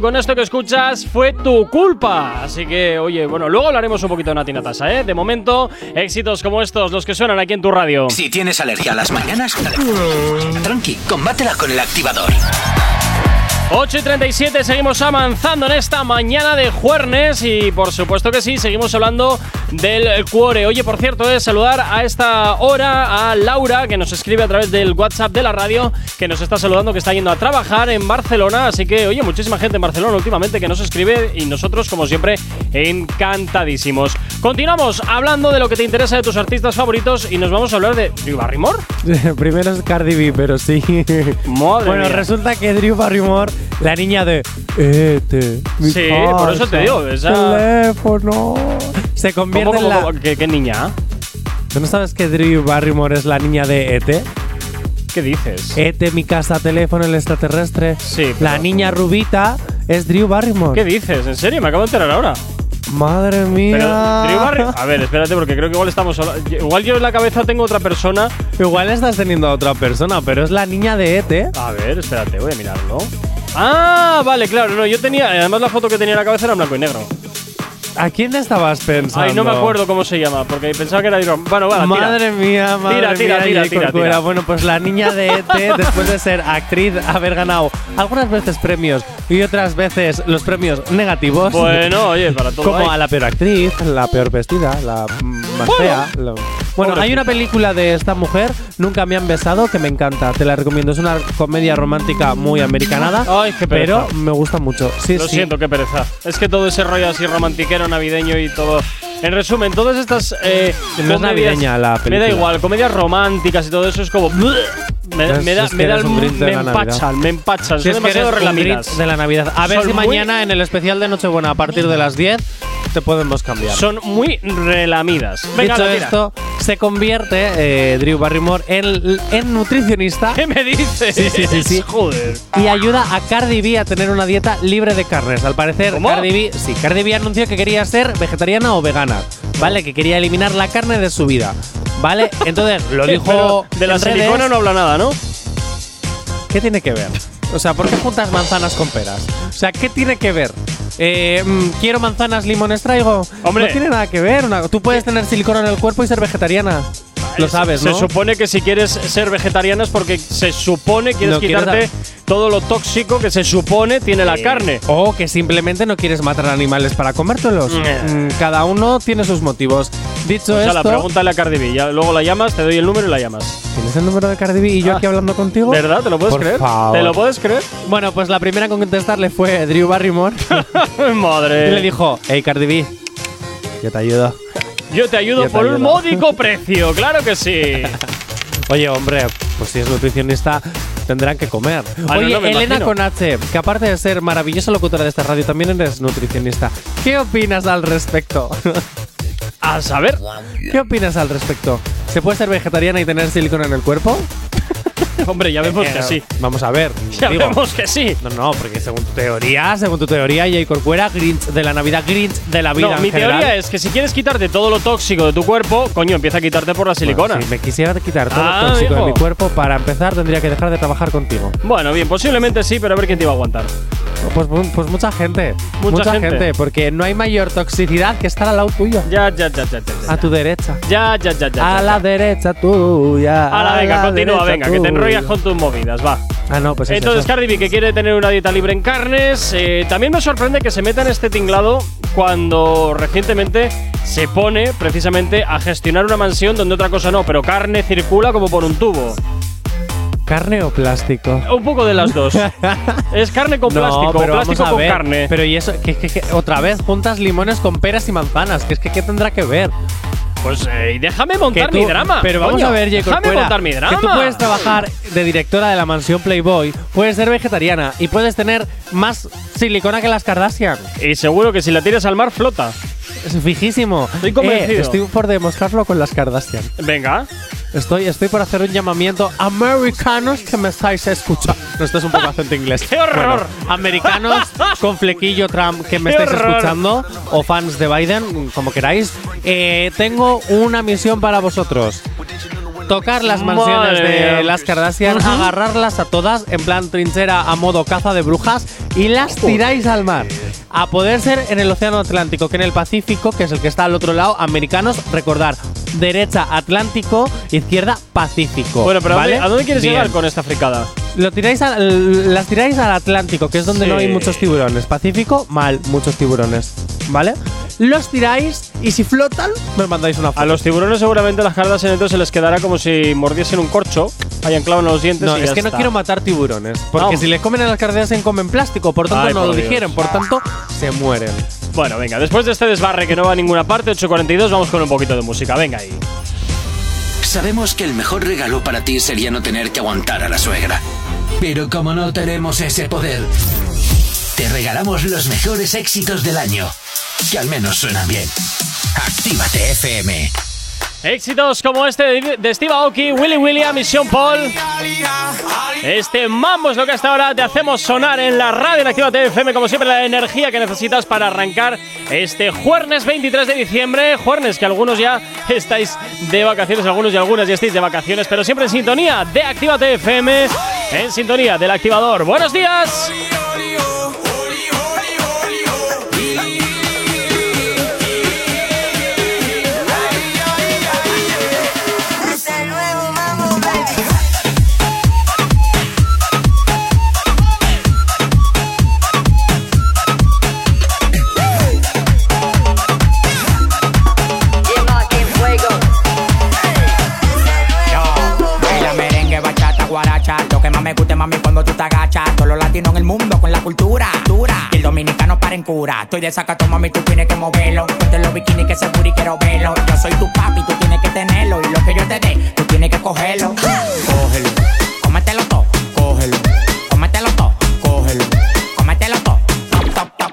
Con esto que escuchas fue tu culpa. Así que, oye, bueno, luego hablaremos un poquito de Nati Natasa, ¿eh? De momento, éxitos como estos, los que suenan aquí en tu radio. Si tienes alergia a las mañanas, tranqui, combátela con el activador. 8 y 37, seguimos avanzando en esta mañana de jueves y por supuesto que sí, seguimos hablando del cuore. Oye, por cierto, es saludar a esta hora a Laura, que nos escribe a través del WhatsApp de la radio, que nos está saludando, que está yendo a trabajar en Barcelona. Así que, oye, muchísima gente en Barcelona últimamente que nos escribe y nosotros, como siempre, encantadísimos. Continuamos hablando de lo que te interesa de tus artistas favoritos y nos vamos a hablar de Drew Barrymore. *laughs* Primero es Cardi B, pero sí. Madre bueno, mía. resulta que Drew Barrymore, la niña de Este, mi Sí, por eso te casa, digo, esa- teléfono. Se ¿Cómo, convierte cómo, en la. ¿Qué, qué niña? ¿Tú no sabes que Drew Barrymore es la niña de ET? ¿Qué dices? ET, mi casa, teléfono, el extraterrestre. Sí, La niña rubita es Drew Barrymore. ¿Qué dices? ¿En serio? Me acabo de enterar ahora. Madre mía. Pero Drew Barrymore. A ver, espérate, porque creo que igual estamos. Igual yo en la cabeza tengo otra persona. Igual estás teniendo a otra persona, pero es la niña de ET. A ver, espérate, voy a mirarlo. Ah, vale, claro, no, yo tenía. Además, la foto que tenía en la cabeza era blanco y negro. ¿A quién estabas pensando? Ay, no me acuerdo cómo se llama, porque pensaba que era Drew. Bueno, tira. Madre mía, madre Tira, tira, mía, tira, tira, tira. Bueno, pues la niña de ET, *laughs* después de ser actriz, haber ganado algunas veces premios y otras veces los premios negativos. Bueno, oye, para todo. Como hay. a la peor actriz, la peor vestida, la más fea. Bueno, hay una película de esta mujer, Nunca me han besado, que me encanta. Te la recomiendo. Es una comedia romántica muy americanada. Ay, qué pereza. Pero me gusta mucho. Sí, Lo sí. siento, qué pereza. Es que todo ese rollo así romantiquero, navideño y todo. En resumen, todas estas. Eh, No es comedias- navideña la Me da película. igual, comedias románticas y todo eso es como. Me, Es- me da, es me, da el- me empachan, me empachan. Si Son es demasiado relamidas. De la Navidad. A ver Son si mañana en el especial de Nochebuena a partir de las 10 te podemos cambiar. Son muy relamidas. Venga, Dicho esto, se convierte eh, Drew Barrymore en, en nutricionista ¿Qué me dices? Sí, sí, sí, sí. Joder. y ayuda a Cardi B a tener una dieta libre de carnes. Al parecer, ¿Cómo? Cardi B, sí, Cardi B anunció que quería ser vegetariana o vegana, ¿vale? Que quería eliminar la carne de su vida, ¿vale? *laughs* Entonces, lo dijo Pero de la en redes. silicona no habla nada, ¿no? ¿Qué tiene que ver? O sea, ¿por qué juntas manzanas con peras? O sea, ¿qué tiene que ver? Eh, mm, quiero manzanas, limones traigo. Hombre. No tiene nada que ver. una- tú puedes tener silicona en el cuerpo y ser vegetariana. Lo sabes, se ¿no? supone que si quieres ser vegetariana es porque se supone quieres No quitarte todo lo tóxico que se supone tiene la Eh, carne. O que simplemente no quieres matar animales para comértelos. Eh. Mm, Cada uno tiene sus motivos. Dicho O sea, la esto, pregúntale a Cardi B. Ya, luego la llamas, te doy el número y la llamas. ¿tienes el número de Cardi B y yo Ah. aquí hablando contigo? ¿Verdad? ¿Te lo puedes Por creer? favor. ¿Te lo puedes creer? Bueno, pues la primera en contestarle fue Drew Barrymore *laughs* Madre. y le dijo, hey Cardi B, yo te ayudo. Yo te ayudo Yo te por un módico precio, claro que sí. *laughs* Oye, hombre, pues si es nutricionista, tendrán que comer. Ah, Oye, no, Elena imagino. con H, que aparte de ser maravillosa locutora de esta radio, también eres nutricionista. ¿Qué opinas al respecto? A saber. ¿Qué opinas al respecto? ¿Se puede ser vegetariana y tener silicona en el cuerpo? *laughs* *laughs* Hombre, ya vemos Eh, que sí. Vamos a ver. *laughs* Ya digo, vemos que sí. No, no, porque según tu teoría, según tu teoría, Jay Corcuera, Grinch de la Navidad, Grinch de la vida No, en mi general. teoría es que si quieres quitarte todo lo tóxico de tu cuerpo, coño, empieza a quitarte por la silicona. Bueno, si me quisiera quitar todo Ah, el tóxico de mi cuerpo, para empezar tendría que dejar de trabajar contigo. Bueno, bien, posiblemente sí, pero a ver quién te iba a aguantar. Pues, mu- pues mucha gente. Mucha gente. Porque no hay mayor toxicidad que estar al lado tuyo. Ya, ya, ya, ya, ya. A tu derecha. Ya, ya, ya, ya. A la derecha tuya. A la venga, continúa, venga, que te enrollas con tus movidas, va. Ah, no, pues es Entonces. Cardi B, que quiere tener una dieta libre en carnes, eh, también me sorprende que se meta en este tinglado cuando recientemente se pone precisamente a gestionar una mansión donde otra cosa no, pero carne circula como por un tubo. ¿Carne o plástico? Un poco de las dos. *laughs* es carne con plástico, no, pero plástico vamos a con ver. carne. Pero y eso, que, que- que- otra vez juntas limones con peras y manzanas. Que es que ¿qué tendrá que ver? Pues eh, déjame montar tú- mi drama. Pero vamos coño. a ver, J. Déjame Corcuera, montar mi drama. Que tú puedes trabajar de directora de la mansión Playboy, puedes ser vegetariana y puedes tener más silicona que las Kardashian. Y seguro que si la tiras al mar, flota. Es fijísimo. Estoy convencido. Eh, estoy por demostrarlo con las Kardashian. Venga. Estoy, estoy por hacer un llamamiento. Americanos que me estáis escuchando. No, esto es un poco acento inglés. *laughs* ¡Qué horror! Bueno, americanos con flequillo Trump que me ¡Qué estáis horror! escuchando. O fans de Biden, como queráis. Eh, tengo una misión para vosotros. Tocar las mansiones Madre de mía. las Kardashian, agarrarlas a todas en plan trinchera a modo caza de brujas y las tiráis al mar. A poder ser en el Océano Atlántico que en el Pacífico, que es el que está al otro lado, americanos, recordar, derecha Atlántico, izquierda Pacífico. Bueno, pero ¿a ¿vale? dónde- ¿a dónde quieres Bien. llegar con esta fricada? Lo tiráis a- las tiráis al Atlántico, que es donde Sí. no hay muchos tiburones. Pacífico, mal, muchos tiburones. ¿Vale? Los tiráis y si flotan, me mandáis una foto. A los tiburones seguramente las Kardashian entonces se les quedará como si mordiesen un corcho, hayan clavado en los dientes No, y es ya que no quiero matar tiburones. Porque No. si le comen a las Kardashian comen plástico, por tanto Ay, no por lo Dios. digieren, por tanto se mueren. Bueno, venga, después de este desbarre que no va a ninguna parte, 8.42, vamos con un poquito de música. Venga ahí. Sabemos que el mejor regalo para ti sería no tener que aguantar a la suegra. Pero como no tenemos ese poder, te regalamos los mejores éxitos del año. Que al menos suenan bien. Actívate FM. Éxitos como este de Steve Aoki, Willy William y Sean Paul. Este mambo es lo que hasta ahora te hacemos sonar en la radio en Actívate FM, como siempre, la energía que necesitas para arrancar este jueves 23 de diciembre. Jueves que algunos ya estáis de vacaciones, algunos y algunas ya estáis de vacaciones, pero siempre en sintonía de Actívate FM, en sintonía del activador. ¡Buenos días! Mami, cuando tú te agachas. Todos los latinos en el mundo con la cultura dura. Y el dominicano para en cura. Estoy de sacato, mami, tú tienes que moverlo. Ponte los bikinis que se y quiero verlo. Yo soy tu papi, tú tienes que tenerlo. Y lo que yo te dé, tú tienes que cogerlo. Cógelo, cómetelo todo, cógelo. Cómetelo todo, cógelo. Cómetelo todo, top, top, top,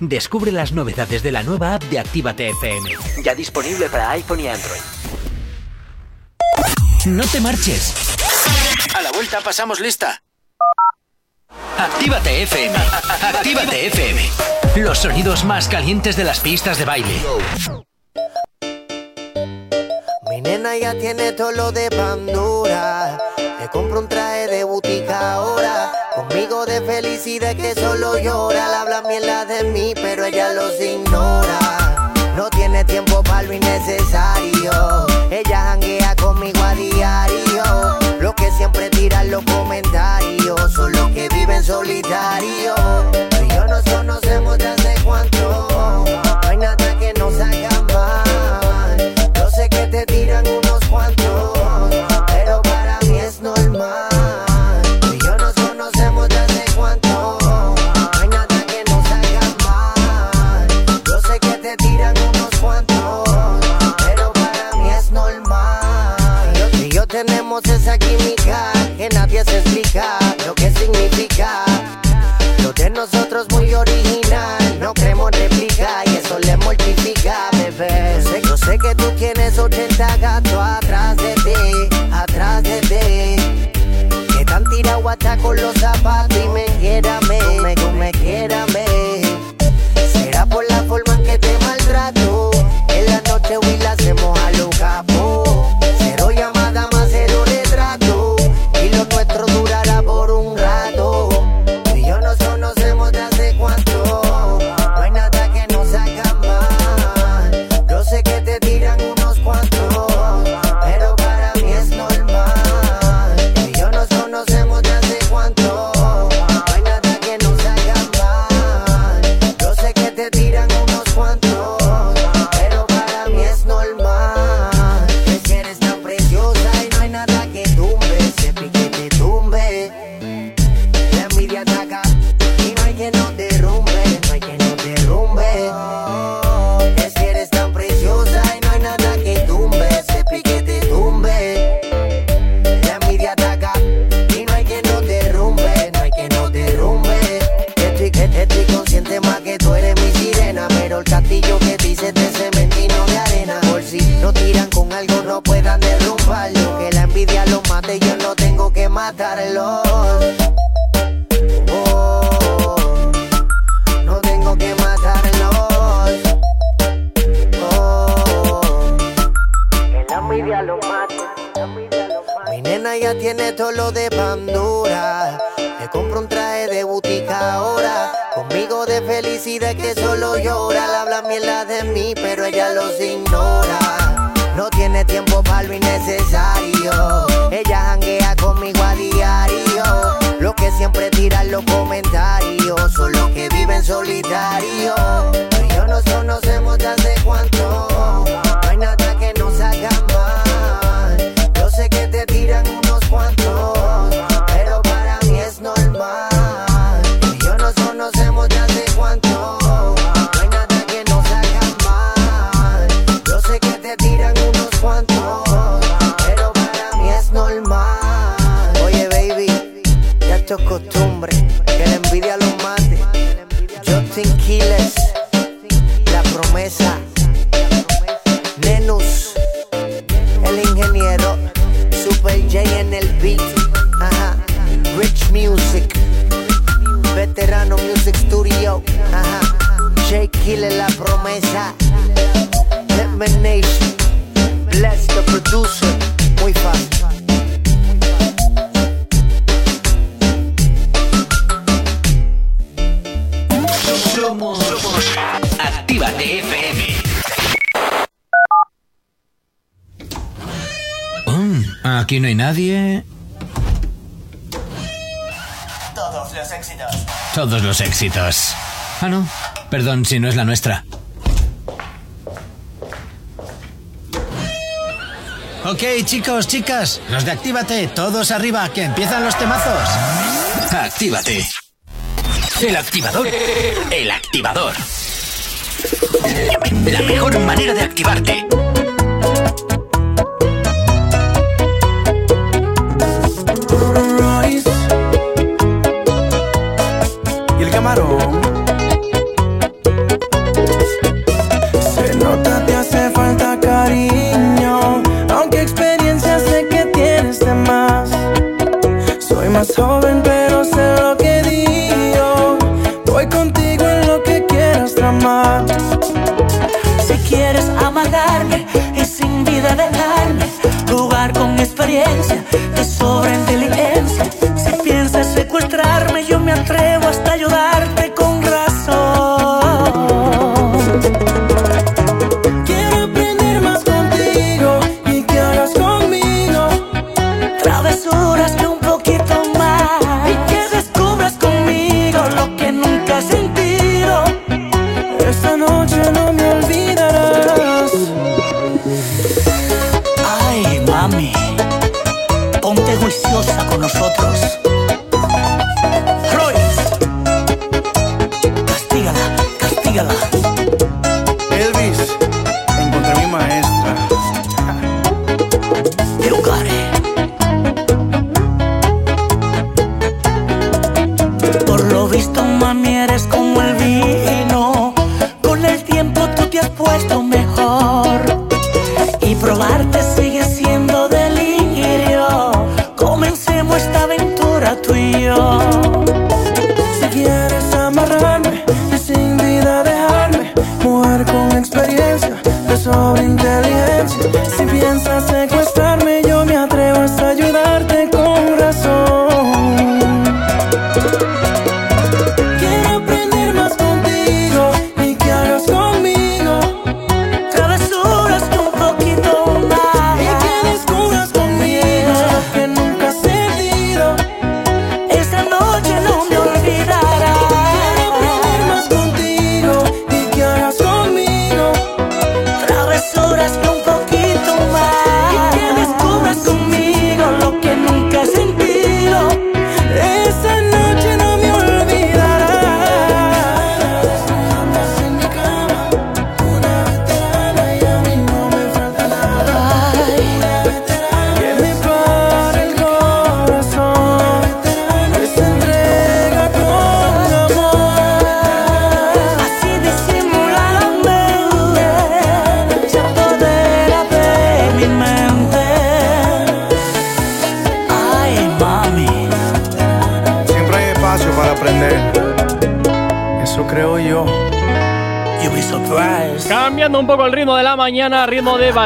Descubre las novedades de la nueva app de Actívate FM. Ya disponible para iPhone y Android. No te marches. A la vuelta pasamos lista. Actívate FM. Actívate FM. Los sonidos más calientes de las pistas de baile. Mi nena ya tiene todo lo de Pandora. Le compro un traje de boutique ahora amigo de felicidad que solo llora. La habla mierda de mí, pero ella los ignora. No tiene tiempo para lo innecesario. Ella janguea conmigo a diario. Lo que siempre aquí no hay nadie. Todos los éxitos. Todos los éxitos. Ah, no. Perdón si no es la nuestra. Ok, chicos, chicas, los de Actívate, todos arriba, que empiezan los temazos. Actívate. El activador. El activador. La mejor manera de activarte. Camarón.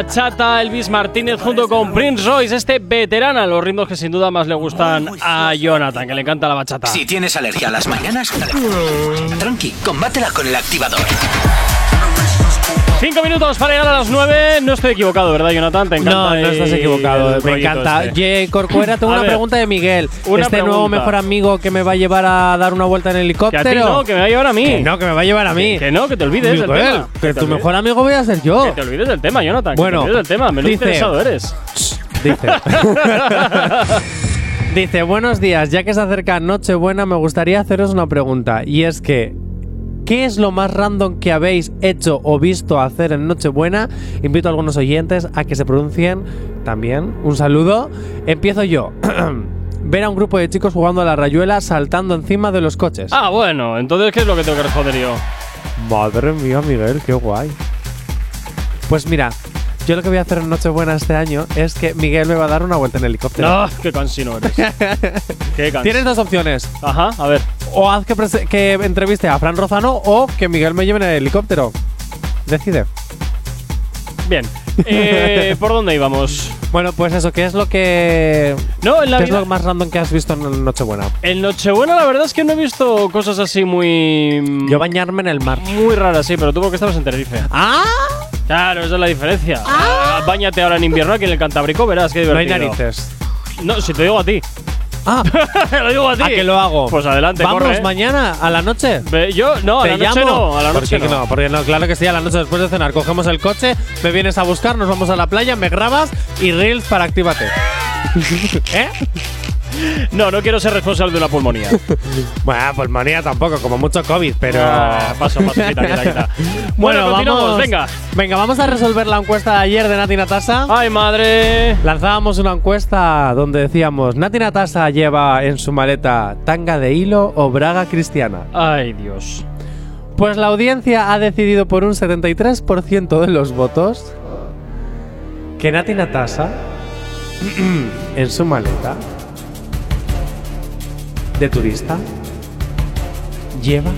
Bachata, Elvis Martínez junto con Prince Royce, este veterana, los ritmos que sin duda más le gustan a Jonathan, que le encanta la bachata. Si tienes alergia a las mañanas, tranqui, combátela con el activador. Cinco minutos para llegar a las nueve. No estoy equivocado, ¿verdad, Jonathan? Te encanta. No, no estás equivocado. Me rollito encanta. este. Oye, Corcuera, tengo *laughs* A una ver, pregunta de Miguel. una este nuevo pregunta. mejor amigo que me va a llevar a dar una vuelta en Que a helicóptero. ti no, que me va a llevar a mí. Que no, que me va a llevar a mí. Que no, que te olvides del Miguel, tema. que tu mejor amigo voy a ser yo. Que te olvides del tema, Jonathan. Bueno, que te olvides del tema. Menos dice- interesado eres. Dice. *laughs* Dice, buenos días, ya que se acerca Nochebuena, me gustaría haceros una pregunta. Y es que, ¿qué es lo más random que habéis hecho o visto hacer en Nochebuena? Invito a algunos oyentes a que se pronuncien también. Un saludo. Empiezo yo. *clears throat* Ver a un grupo de chicos jugando a la rayuela saltando encima de los coches. Ah, bueno, entonces, ¿qué es lo que tengo que responder yo? Madre mía, Miguel, qué guay. Pues mira, yo lo que voy a hacer en Nochebuena este año es que Miguel me va a dar una vuelta en helicóptero. No, qué cansino eres. *laughs* qué cansino. Tienes dos opciones. Ajá, a ver. O haz que, que entreviste a Fran Rozano o que Miguel me lleve en el helicóptero. Decide. Bien. Eh, ¿Por dónde íbamos? *laughs* Bueno, pues eso, ¿qué es lo que. No, en la ¿Qué es lo más random que has visto en Nochebuena? En Nochebuena la verdad es que no he visto cosas así muy... Yo bañarme en el mar. Muy raras, sí, pero tú porque estabas en Tenerife. ¡Ah! Claro, esa es la diferencia. Ah, Báñate ahora en invierno aquí en el Cantábrico, verás qué No hay divertido. narices. No, si te digo a ti. Ah, *laughs* lo digo a ti. ¿a que lo hago? Pues adelante, Vamos corre. mañana, a la noche. Ve- Yo, no, a ¿Te la noche llamo? no, a la ¿Por noche qué que no. no? Porque no, claro que sí, a la noche después de cenar. Cogemos el coche, me vienes a buscar, nos vamos a la playa, me grabas y reels para actívate. *laughs* ¿Eh? No, no quiero ser responsable de una pulmonía. *laughs* Bueno, manía tampoco, como mucho COVID, pero. Ah, paso, paso, quita, quita, quita. *laughs* Bueno, continuamos, vamos- venga. Venga, vamos a resolver la encuesta de ayer de Nati Natasa. ¡Ay, madre! Lanzábamos una encuesta donde decíamos: ¿Nati Natasa lleva en su maleta tanga de hilo o braga cristiana? ¡Ay, Dios! Pues la audiencia ha decidido por un 73% de los votos que Nati Natasa *clears throat* en su maleta de turista lleva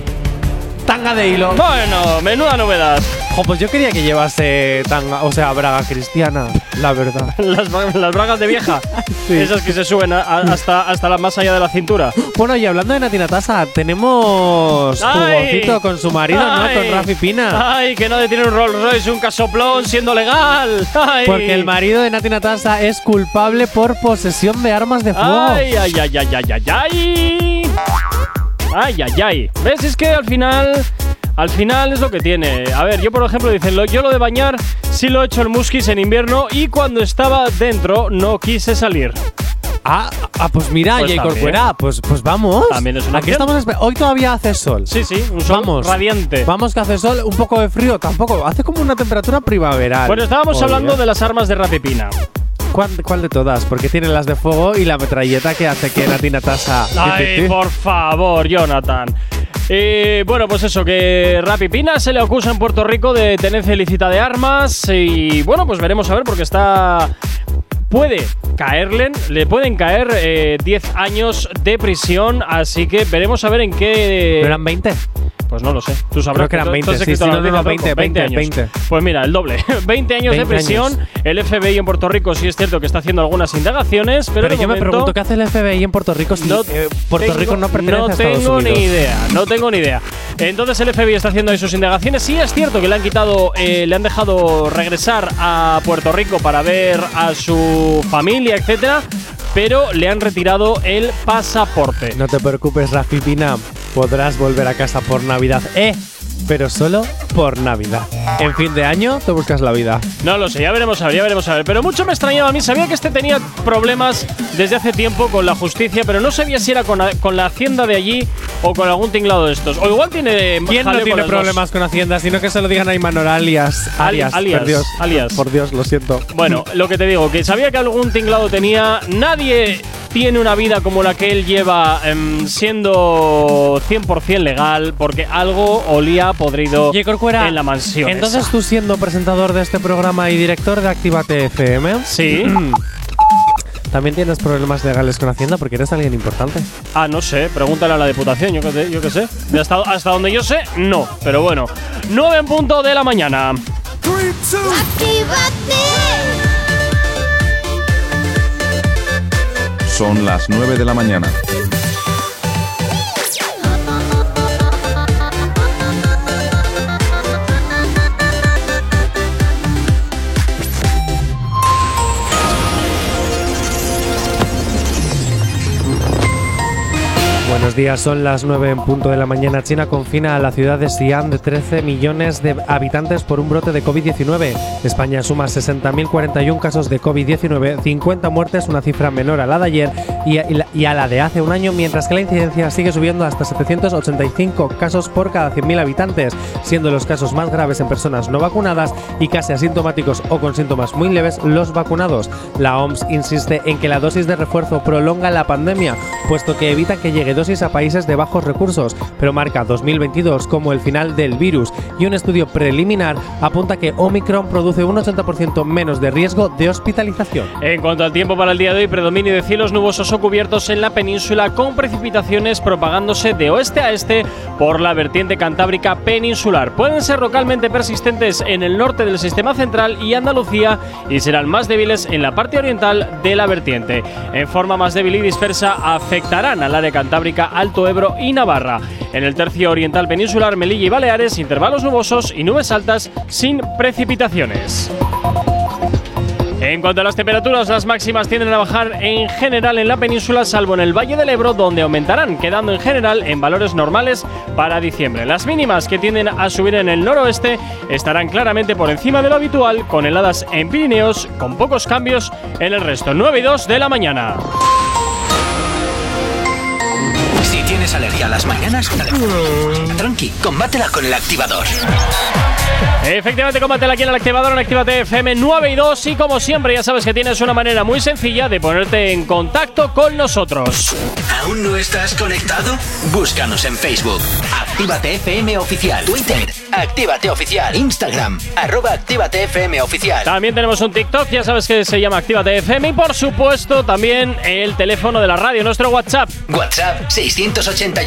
tanga de hilo. Bueno, menuda novedad. Jo, pues yo quería que llevase tanga, o sea, braga cristiana, la verdad. *laughs* Las, bra- las bragas de vieja. *laughs* Sí. Esas que se suben a- a- hasta, hasta la más allá de la cintura. Bueno, y hablando de Nati Natasa, tenemos jugocito con su marido, ¿no? Con Rafi Pina. ¡Ay, que nadie tiene un Rolls Royce, un casoplón siendo legal! ¡Ay! Porque el marido de Nati Natasa es culpable por posesión de armas de fuego. ¡Ay, ay, ay, ay, ay, ay, ay! ¡Ay, ay, ay! ¿Ves? Es que al final. Al final es lo que tiene. A ver, yo por ejemplo, dicen, lo- yo lo de bañar sí lo he hecho en muskis en invierno y cuando estaba dentro no quise salir. Ah, ah, pues mira, Pues. Corcuera, pues, pues vamos. También es una Aquí opción. estamos. Hoy todavía hace sol. Sí, sí, un sol Vamos. radiante. Vamos que hace sol, un poco de frío, tampoco. Hace como una temperatura primaveral. Bueno, estábamos hablando de las armas de Rapipina. ¿Cuál, cuál de todas? Porque tiene las de fuego y la metralleta que hace que Nati Natasa. Ay, por favor, Jonathan. Eh, bueno, pues eso, que Rapipina se le acusa en Puerto Rico de tenencia ilícita de armas y bueno, pues veremos a ver porque está... Puede caerle, le pueden caer eh, 10 años de prisión, así que veremos a ver en qué... ¿No eran 20? Pues no lo sé. Tú sabrás Creo que eran tú- tú 20, has sí, sí, no, no, no, noticia, 20, Tronco, 20, años. Pues mira, el doble. *laughs* 20 años de 20 prisión. años. El FBI en Puerto Rico sí es cierto que está haciendo algunas indagaciones, pero, Pero, de yo me pregunto, ¿qué hace el FBI en Puerto Rico si no eh, Puerto tengo- Rico no pertenece no a Estados tengo Unidos? ni idea, no tengo ni idea. Entonces el FBI está haciendo ahí sus indagaciones. Sí es cierto que le han quitado, eh, le han dejado regresar a Puerto Rico para ver a su familia, etcétera, pero le han retirado el pasaporte. No te preocupes, Rafi Pina. Podrás volver a casa por Navidad. ¡Eh! Pero solo por Navidad. En fin de año te buscas la vida. No lo sé, ya veremos a ver, ya veremos a ver. Pero mucho me extrañaba a mí. Sabía que este tenía problemas desde hace tiempo con la justicia, pero no sabía si era con, la- con la hacienda de allí o con algún tinglado de estos. O igual tiene. ¿Quién no tiene las dos. problemas con Hacienda? Sino que se lo digan a Imanol alias. Ali- Alias, alias, por Dios. alias. Por Dios, lo siento. Bueno, lo que te digo, que sabía que algún tinglado tenía. Nadie tiene una vida como la que él lleva em, siendo 100% legal, porque algo olía podrido Corcuera, en la mansión. Entonces esa. tú siendo presentador de este programa y director de Actívate FM. Sí. *clears throat* También tienes problemas legales con Hacienda porque eres alguien importante. Ah, no sé, pregúntale a la Diputación, yo qué. Yo qué sé. De hasta, hasta donde yo sé, no. Pero bueno, 9 en punto de la mañana. Son las 9 de la mañana. Buenos días, son las 9 en punto de la mañana. China confina a la ciudad de Xi'an de 13 millones de habitantes por un brote de COVID-19. España suma 60.041 casos de COVID-19, 50 muertes, una cifra menor a la de ayer, y, y a la de hace un año, mientras que la incidencia sigue subiendo hasta 785 casos por cada 100.000 habitantes, siendo los casos más graves en personas no vacunadas y casi asintomáticos o con síntomas muy leves los vacunados. La OMS insiste en que la dosis de refuerzo prolonga la pandemia, puesto que evita que llegue dosis a países de bajos recursos, pero marca 2022 como el final del virus y un estudio preliminar apunta que Omicron produce un 80% menos de riesgo de hospitalización. En cuanto al tiempo para el día de hoy, predominio de cielos nubosos o cubiertos en la península con precipitaciones propagándose de oeste a este por la vertiente cantábrica peninsular. Pueden ser localmente persistentes en el norte del sistema central y Andalucía y serán más débiles en la parte oriental de la vertiente. En forma más débil y dispersa afectarán al área cantábrica, Alto Ebro y Navarra. En el tercio oriental peninsular, Melilla y Baleares, intervalos nubosos y nubes altas sin precipitaciones. En cuanto a las temperaturas, las máximas tienden a bajar en general en la península, salvo en el Valle del Ebro, donde aumentarán, quedando en general en valores normales para diciembre. Las mínimas, que tienden a subir en el noroeste, estarán claramente por encima de lo habitual, con heladas en Pirineos, con pocos cambios en el resto. 9 y 2 de la mañana. Si tienes alergia a las mañanas, tranqui, combátela con el activador. Efectivamente, combátela aquí en el activador en Actívate FM 9 y 2. Y como siempre, ya sabes que tienes una manera muy sencilla de ponerte en contacto con nosotros. ¿Aún no estás conectado? Búscanos en Facebook. Actívate FM Oficial. Twitter. Actívate Oficial. Instagram. Arroba Actívate FM Oficial. También tenemos un TikTok, ya sabes que se llama Actívate FM. Y por supuesto, también el teléfono de la radio, nuestro WhatsApp. WhatsApp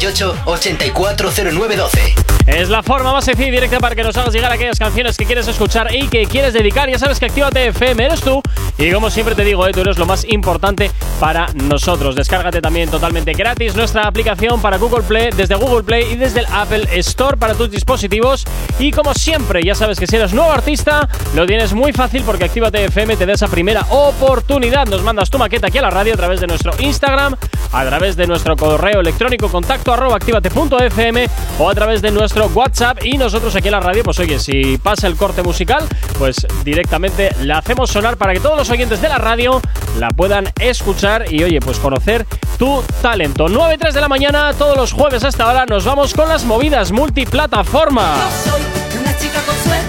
688-840912. Es la forma más sencilla y directa para que nos hagas llegar aquellas canciones que quieres escuchar y que quieres dedicar. Ya sabes que Actívate FM eres tú. Y como siempre te digo, eh, tú eres lo más importante para nosotros. Descárgate también totalmente gratis nuestra aplicación para Google Play, desde Google Play y desde el Apple Store para tus dispositivos. Y como siempre, ya sabes que si eres nuevo artista, lo tienes muy fácil porque Actívate FM te da esa primera oportunidad. Nos mandas tu maqueta aquí a la radio a través de nuestro Instagram, a través de nuestro correo electrónico contacto activate.fm o a través de nuestro WhatsApp. Y nosotros aquí en la radio, pues oye, si pasa el corte musical, pues directamente la hacemos sonar para que todos los oyentes de la radio la puedan escuchar y oye, pues conocer tu talento. 9 y 3 de la mañana, todos los jueves hasta ahora, nos vamos con las movidas multiplataforma. Soy una chica con suerte.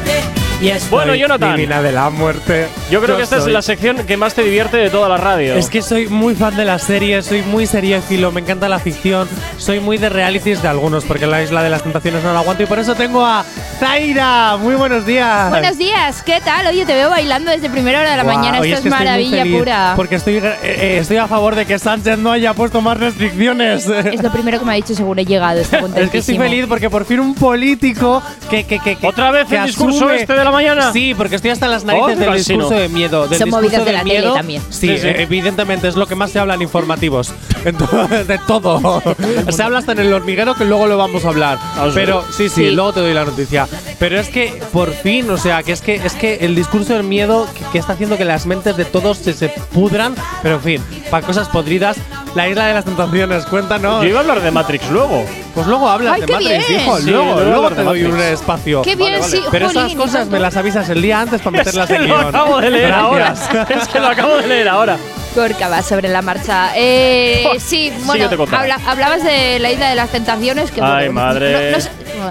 Y estoy Bueno, Jonathan. Divina de la muerte. Yo creo que esta soy- es la sección que más te divierte de toda la radio. Es que soy muy fan de las series, soy muy seriéfilo, me encanta la ficción, soy muy de realities de algunos, porque la isla de las tentaciones no la aguanto y por eso tengo a Zaira. Muy buenos días. Buenos días, ¿qué tal? Oye, te veo bailando desde primera hora de la Guau, mañana. Esto es, que estoy maravilla pura. Porque estoy, eh, eh, estoy a favor de que Sánchez no haya puesto más restricciones. Es lo primero que me ha dicho según he llegado. Está *laughs* Es que estoy feliz porque por fin un político que. que, que, que ¿Otra vez que el discurso este de la mañana? Sí, porque estoy hasta las narices Oh, del discurso de miedo. Del Son discurso movidas de del la tele miedo. también. Sí, Sí, sí. evidentemente es lo que más se habla en informativos. *laughs* Entonces, de todo. *laughs* se habla hasta en el hormiguero que luego lo vamos a hablar. Ah. Pero sí, sí, Sí. luego te doy la noticia. Pero es que por fin, o sea, que es que es que el discurso del miedo que, que está haciendo que las mentes de todos se, se pudran, pero en fin, para cosas podridas, la isla de las tentaciones, cuéntanos. Yo iba a hablar de Matrix luego. Pues luego hablas ¡Ay, de qué Matrix, bien! hijo. Sí, luego, luego te doy un espacio. Qué bien, sí, Pero jolín, esas cosas me las avisas el día antes para *laughs* meterlas Es en que lo guion. acabo de leer ahora. *laughs* Es que lo acabo de leer ahora. Gorka va sobre la marcha. Eh, sí, bueno, habla- hablabas de la isla de las tentaciones. Que, Ay, bueno, madre. no- no sé-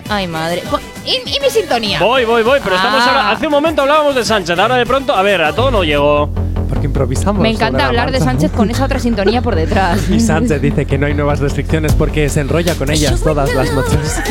ay, madre. Po- ¿Y, y mi sintonía? Voy, voy, voy, pero estamos Ah. ahora. Hace un momento hablábamos de Sánchez, ahora de pronto, a ver, a todo no llegó. Porque improvisamos. Me encanta la hablar de. Sánchez con esa otra sintonía por detrás. *laughs* Y Sánchez dice que no hay nuevas restricciones porque se enrolla con ellas todas las noches.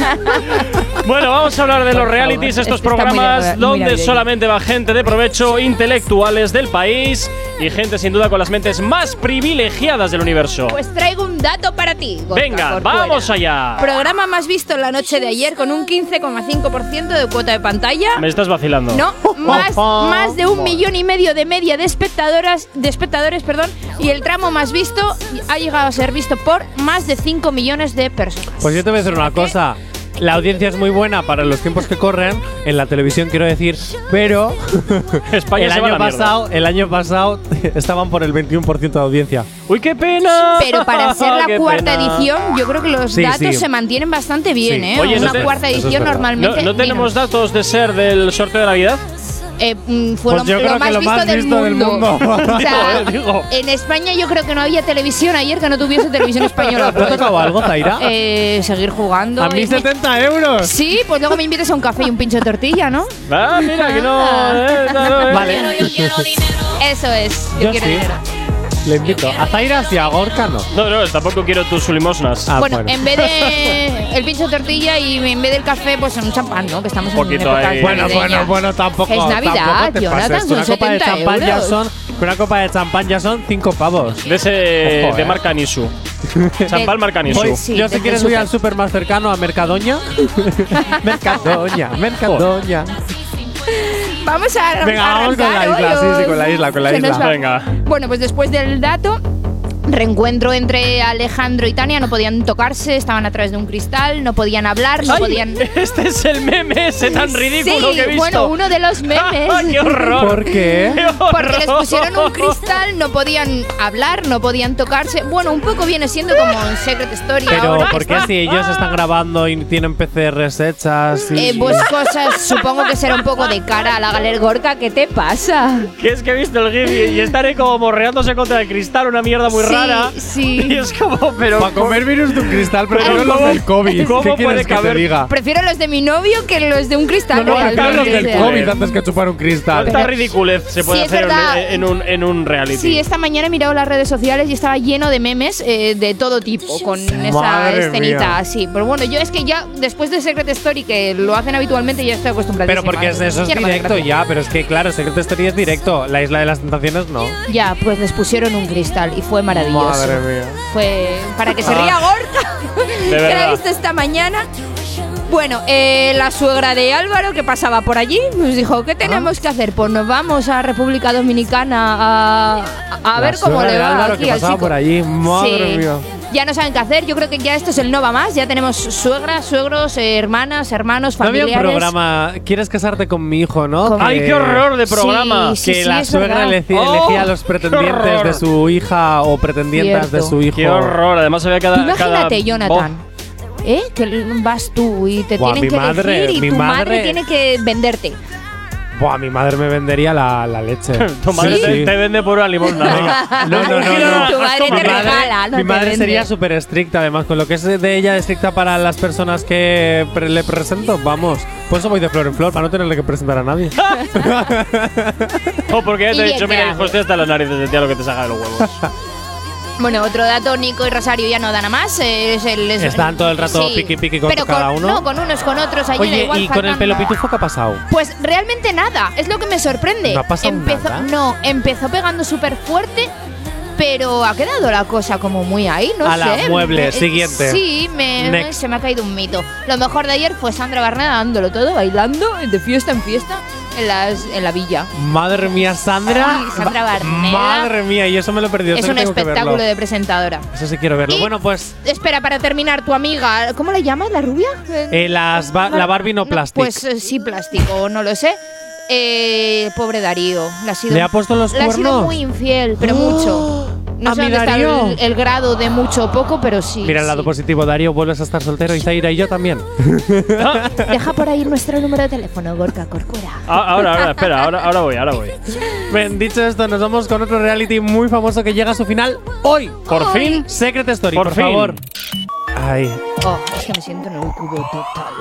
Bueno, vamos a hablar de los realities, estos muy programas muy donde navideño. solamente va gente de provecho, intelectuales del país y gente sin duda con las mentes más privilegiadas del universo. Pues traigo un dato para ti. Gorka Venga, Corcuera. vamos allá. Programa más visto la noche de ayer con un 15,5% de cuota de pantalla. Me estás vacilando. No, *laughs* más, más de un millón y medio de media de espectadoras, de espectadores, perdón, y el tramo más visto ha llegado a ser visto por más de 5 millones de personas. Pues yo te voy a decir una cosa. La audiencia es muy buena para los tiempos que corren, en la televisión quiero decir, pero *laughs* España el se año pasado, el año pasado estaban por el 21% de audiencia. ¡Uy, qué pena! Pero para *laughs* ser la cuarta pena. edición, yo creo que los Sí, datos sí. se mantienen bastante bien, Sí. ¿eh? Oye, no Una te- cuarta es edición normalmente. ¿No, no tenemos datos de ser del sorteo de Navidad? Eh, mm, fue Pues lo, yo lo más, lo visto, más del visto del mundo. *laughs* o sea, *laughs* Digo, digo. en España yo creo que no había televisión ayer que no tuviese televisión española. *laughs* ¿Te ha tocado algo, Zaira? Eh, seguir jugando. A mí Y- 70 euros. Sí, pues luego me invites a un café y un pincho de tortilla, ¿no? Ah, mira, que no. eh, no, no, eh. Vale. Eso es. Yo, Yo quiero sí. dinero. Le invito. A Zaira sí, a Gorka no. No, no, tampoco quiero tus limosnas. Ah, bueno, en vez de el pincho de tortilla y en vez del café, pues un champán, ¿no? Que estamos Poquito en ahí. Bueno, bueno, bueno, tampoco. Es Navidad, tampoco te Jonathan, son Una copa de 70 champán ya son. Una copa de champán ya son 5 pavos. De ese. Ojo, de eh. marca Nisu. *laughs* Champán marca Nisu. Voy- Sí, yo si quieres voy al súper más cercano a Mercadoña. *laughs* Mercadoña, Mercadoña. Vamos a Venga, vamos con la isla, hoy, sí, sí, con la isla, con la isla. Venga. Bueno, pues después del dato, reencuentro entre Alejandro y Tania, no podían tocarse, estaban a través de un cristal, no podían hablar, no Ay, podían... Este es el meme ese tan ridículo sí, que he visto. bueno, uno de los *laughs* memes. ¡Qué horror! ¿Por qué? ¡Qué horror! Porque les pusieron un cristal, no podían hablar, no podían tocarse. Bueno, un poco viene siendo como en Secret Story Pero, ahora. ¿por qué si ellos están grabando y tienen PCRs hechas? y- Eh, pues cosas, supongo que será un poco de cara a la Galer Gorka. ¿Qué te pasa? Que es que he visto el GIF y, y estaré como morreándose contra el cristal, una mierda muy Sí, rara. Sí. *laughs* Y es como, pero. Para comer virus de un cristal, no los ¿cómo- del COVID. cómo ¿Qué puede quieres que te diga? Prefiero los de mi novio que los de un cristal. No, no, están los del. COVID antes que chupar un cristal. ¿Cuánta ridiculez se puede Sí, hacer en, un, en un reality? Sí, esta mañana he mirado las redes sociales y estaba lleno de memes eh, de todo tipo con esa escenita mía. así. Pero bueno, yo es que ya después de Secret Story, que lo hacen habitualmente, ya estoy acostumbrada. Pero porque es, eso es directo ya, pero es que claro, Secret Story es directo. La Isla de las Tentaciones no. Ya, pues les pusieron un cristal y fue maravilloso. Madre mía. Fue para que se Ah. ría Gorka, *laughs* que la visto esta mañana. Bueno, eh, la suegra de Álvaro que pasaba por allí nos dijo, ¿qué tenemos que hacer? Pues nos vamos a República Dominicana a, a La ver cómo suegra le de va Álvaro aquí que al pasaba chico. por allí. Madre Sí. mía. Ya no saben qué hacer. Yo creo que ya esto es el no va más. Ya tenemos suegras, suegros, eh, hermanas, hermanos, No había un familiares. programa, ¿quieres casarte con mi hijo, no? Con- ¡Ay, Que- qué horror de programa! Sí, Que sí, la suegra verdad. elegía, Oh, a los qué pretendientes de su hija o pretendientas de su hijo. ¡Qué horror! Además había cada. Imagínate, cada- Jonathan. ¿Eh? Que vas tú y te Buah, tienen mi que madre, elegir y mi tu madre, madre- tiene que venderte. Buah, mi madre me vendería la, la leche. *laughs* Tu madre Sí, te, sí. te vende por una limosna. venga. No, no, no, no. Tu madre Mi te regala, no mi te madre vende. sería súper estricta, además, con lo que es de ella estricta para las personas que pre- le presento, vamos. Por eso voy de flor en flor, para no tenerle que presentar a nadie. *laughs* *laughs* O porque ya te he bien dicho, te mira, hago. hijo, estoy hasta las narices de ti a lo que te salga de los huevos. Bueno, otro dato, Nico y Rosario ya no dan a más. Es el, es- Están todo el rato Sí. piqui piqui con Pero cada uno. No, con unos, con otros. Ayer Oye, igual ¿y con el pelo pitufo qué ha pasado? Pues realmente nada, es lo que me sorprende. ¿No ha pasado empezó, nada? No, empezó pegando súper fuerte, pero ha quedado la cosa como muy ahí, no Ala, sé. mueble, Me- siguiente. Sí, me, se me ha caído un mito. Lo mejor de ayer fue Sandra Barneda dándolo todo, bailando de fiesta en fiesta en, las, en la villa. Madre mía, Sandra. Sandra Barneda. Madre mía, y eso me lo he perdido. es eso un espectáculo de presentadora. Eso sí quiero verlo. Y- Bueno, pues Espera, para terminar, tu amiga, ¿cómo le llamas? ¿La rubia? eh, las ba- la Barbie no plástico. Pues eh, sí, plástico, no lo sé. Eh, pobre Darío. Le ha, sido, ¿Le ha puesto los le ha sido cuernos? muy infiel, pero mucho. No ¿A sé dónde está el, el grado de mucho o poco, pero sí. Mira el lado sí. positivo, Darío, vuelves a estar soltero y Zaira y yo también. *laughs* Deja por ahí nuestro número de teléfono, Gorka Corcura. Ah, Ahora, ahora, espera, ahora, ahora voy, ahora voy. Bien, dicho esto, nos vamos con otro reality muy famoso que llega a su final hoy. Por fin. Secret Story, Por por, fin. favor. Ay, Oh, es que me siento en un cubo total.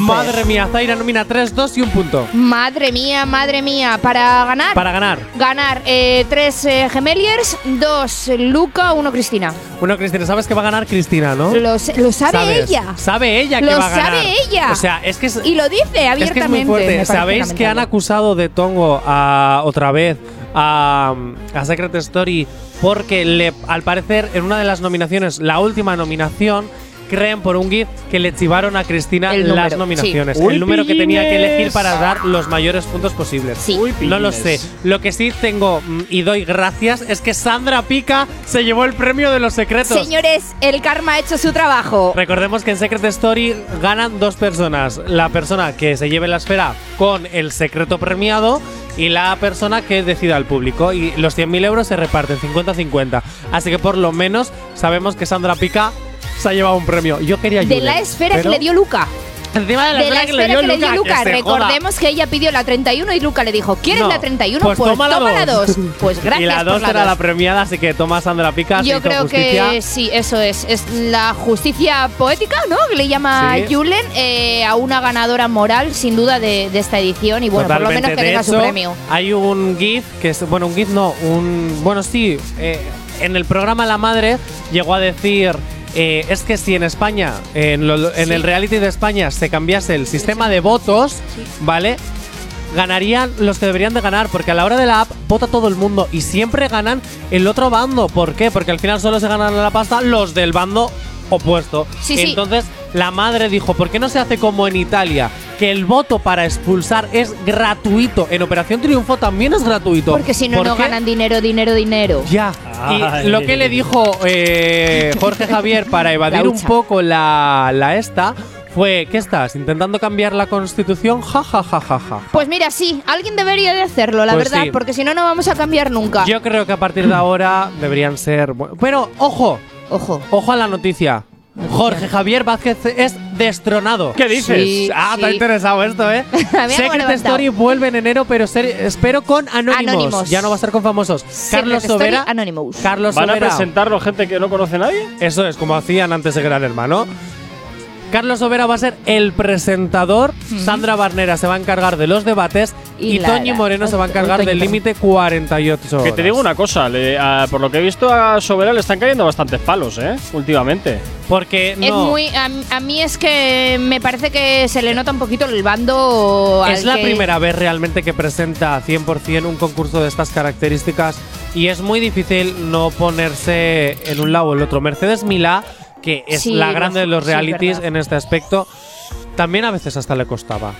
Madre mía, Zaira nomina 3, 2 y un punto. Madre mía, madre mía. Para ganar. Para ganar. Ganar eh, tres eh, gemeliers, dos eh, Luca, uno Cristina. Bueno, Cristina, sabes que va a ganar Cristina, ¿no? Lo, lo sabe ¿Sabes? ella. Sabe ella que Lo va a ganar. sabe ella. O sea, es que es, Y lo dice es que abiertamente. es muy fuerte. ¿Sabéis que han acusado de Tongo a otra vez a, a Secret Story porque le, al parecer en una de las nominaciones, la última nominación, creen por un GIF que le chivaron a Cristina El las número, nominaciones, sí. Uy, el número que tenía que elegir para dar los mayores puntos posibles. Sí. Uy, No lo sé. Lo que sí tengo mm, y doy gracias es que Sandra Pica se llevó el premio de los secretos. Señores, el karma ha hecho su trabajo. Recordemos que en Secret Story ganan dos personas. La persona que se lleve la esfera con el secreto premiado y la persona que decida al público. Y los 100.000 euros se reparten 50-50. Así que por lo menos sabemos que Sandra Pica se ha llevado un premio. Yo quería De la esfera que le dio Luca. Encima de la, de esfera la que le esfera dio que le dio Luca. Que joda. Recordemos que ella pidió la 31 y Luca le dijo, ¿quieres No, la 31? pues Pues, toma la toma la dos. 2. Pues gracias y la por 2 la era la premiada, así que toma Sandra Pica. Yo creo justicia. que sí, eso es. Es la justicia poética, ¿no? Que le llama Sí. Julen eh, a una ganadora moral, sin duda, de, de esta edición. Y bueno, por lo menos que tenga su premio. Hay un GIF que es. Bueno, un GIF no. Un. Bueno, sí. eh, en el programa La Madre llegó a decir. Eh, es que si en España, en, lo- en Sí. el reality de España, se cambiase el sistema de votos, ¿vale? Ganarían los que deberían de ganar, porque a la hora de la app vota todo el mundo y siempre ganan el otro bando. ¿Por qué? Porque al final solo se ganan la pasta los del bando opuesto. Sí, sí. Entonces, la madre dijo, ¿por qué no se hace como en Italia? Que el voto para expulsar es gratuito. En Operación Triunfo también es gratuito. Porque si no, ¿Por no qué? ganan dinero, dinero, dinero. Ya. Ay. Y lo que le dijo eh, Jorge Javier para evadir un poco la, la esta fue, ¿qué estás? ¿Intentando cambiar la constitución? Ja, ja, ja, ja, ja. Pues mira, sí, alguien debería de hacerlo, la Pues verdad, sí. porque si no, no vamos a cambiar nunca. Yo creo que a partir de ahora deberían ser... Pero, ojo, Ojo. ojo a la noticia. Jorge Javier Vázquez es destronado. ¿Qué dices? Sí. Ah, te ha interesado esto, ¿eh? *laughs* Secret. Story vuelve en enero, pero ser- espero con Anonymous. Anonymous. Ya no va a ser con famosos. Carlos Secret Sobera. Anonymous. Carlos ¿Van a presentarlo gente que no conoce a nadie? Eso es, como hacían antes de Gran Hermano. Carlos Sobera va a ser el presentador, Sandra Barnera se va a encargar de los debates y, Y Toñi Moreno se va a encargar del límite 48 horas. Que te digo una cosa, le- a- por lo que he visto a Sobera le están cayendo bastantes palos, ¿eh? Últimamente. Porque Es no, muy, a, a mí es que me parece que se le nota un poquito el bando. es al la que- primera vez realmente que presenta 100% un concurso de estas características y es muy difícil no ponerse en un lado o el otro. Mercedes Milá, que es Sí, la grande de los realities en este aspecto, también a veces hasta le costaba.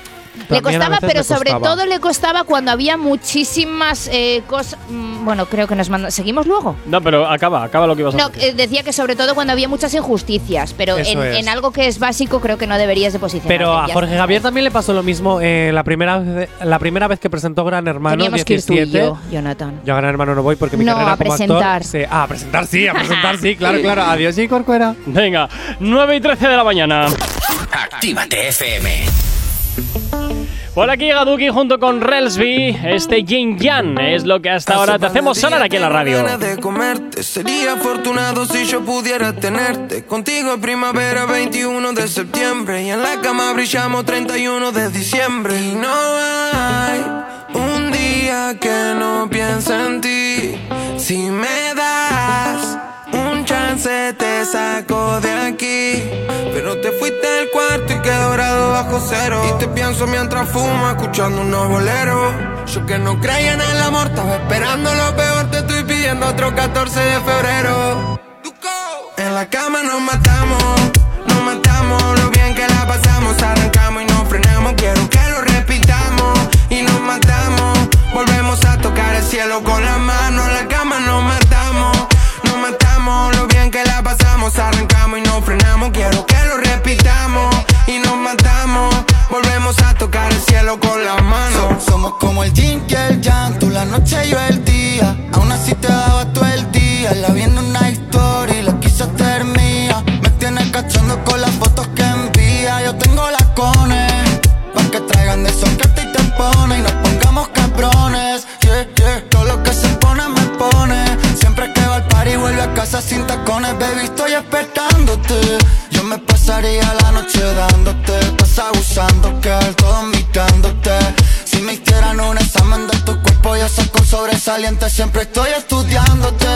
Le a costaba, pero sobre costaba. todo le costaba cuando había muchísimas eh, cosas. mm, Bueno, creo que nos mandan. ¿Seguimos luego? No, pero acaba, acaba lo que ibas a No, decir. eh, decía que sobre todo cuando había muchas injusticias, pero en, algo que es básico creo que no deberías de posicionarte. Pero a Jorge. Javier también le pasó lo mismo eh, la, primera vez, la primera vez que presentó Gran Hermano Teníamos que ir tú 17. y yo, Jonathan. Yo a Gran Hermano no voy porque mi No, carrera a como presentar. actor. se- ah, a presentar sí, a presentar sí, claro, *laughs* claro. Adiós y Corcuera. Venga, 9 y 13 de la mañana. Actívate FM. Por aquí llega Duki junto con Relsby. Este Yin Yang es lo que hasta ahora te hacemos sonar aquí en la radio. De comerte. Sería afortunado si yo pudiera tenerte. Contigo primavera 21 de septiembre. Y en la cama brillamos 31 de diciembre. Y no hay un día que no piense en ti. Si me das chance te saco de aquí. Pero te fuiste del cuarto y quedé dorado bajo cero. Y te pienso mientras fumo escuchando unos boleros. Yo que no creía en el amor, estaba esperando lo peor. Te estoy pidiendo otro 14 de febrero. En la cama nos matamos, nos matamos. Lo bien que la pasamos, arrancamos y nos frenamos. Quiero que lo repitamos y nos matamos. Volvemos a tocar el cielo con la mano. En la cama nos matamos, Lo bien que la pasamos, arrancamos y nos frenamos. Quiero que lo repitamos y nos matamos. Volvemos a tocar el cielo con la mano. Somos como el yin y el yang, tú la noche y yo el día. Aún así te daba todo el día. La vi estoy esperándote. Yo me pasaría la noche dándote. Estás abusando, que todo invitándote. Si me hicieran un examen de tu cuerpo, yo saco sobresaliente. Siempre estoy estudiándote.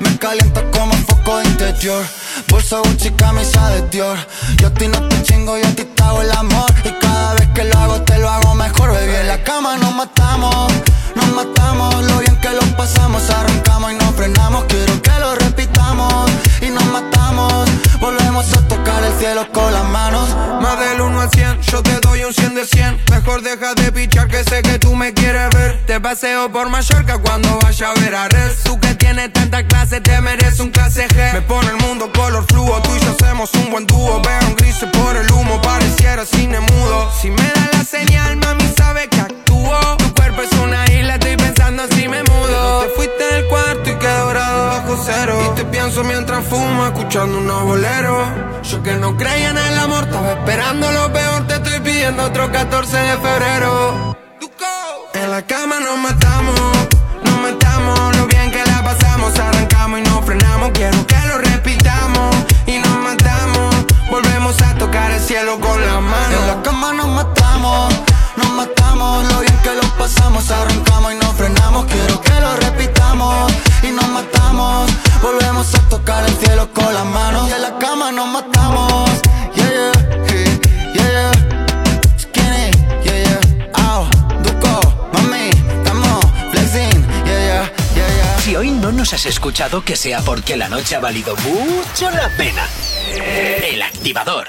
Me caliento como foco interior. Bolso Gucci, camisa de Dior. Yo a ti no te chingo, yo a ti te hago el amor. Y cada vez que lo hago, te lo hago mejor, baby. En la cama nos matamos, nos matamos. Lo bien que lo pasamos, arrancamos y nos frenamos. Quiero que lo repitamos y nos matamos. Volvemos a tocar el cielo con las manos. Más del 1 al 100, yo te doy un 100 de 100. Mejor deja de pichar que sé que tú me quieres ver. Te paseo por Mallorca cuando vaya a ver a Red. Tú que tienes tanta clase, te mereces un clase G. Me pone el mundo color fluo, tú y yo hacemos un buen dúo. Veo un gris por el humo, pareciera cine mudo. Si me da la señal, mami sabe que actúo. Tu cuerpo es una isla, estoy pensando si me mudo. Te fuiste del cuarto y quedé dorado bajo cero. Y te pienso mientras fumo, escuchando unos boleros. Yo que no creía en el amor, estaba esperando lo peor, te viviendo otro 14 de febrero. En la cama nos matamos, nos matamos, lo bien que la pasamos, arrancamos y no frenamos, quiero que lo repitamos y nos matamos, volvemos a tocar el cielo con la mano. En la cama nos matamos, matamos, lo bien que lo pasamos, arrancamos y no frenamos, quiero que lo repitamos y nos matamos, volvemos a tocar el cielo con las manos. Y en la cama nos matamos, yeah yeah, hey, yeah yeah, skinny, yeah yeah, ow, duco, mami, estamos flexing, yeah yeah, yeah yeah. Si hoy no nos has escuchado, que sea porque la noche ha valido mucho la pena. El activador.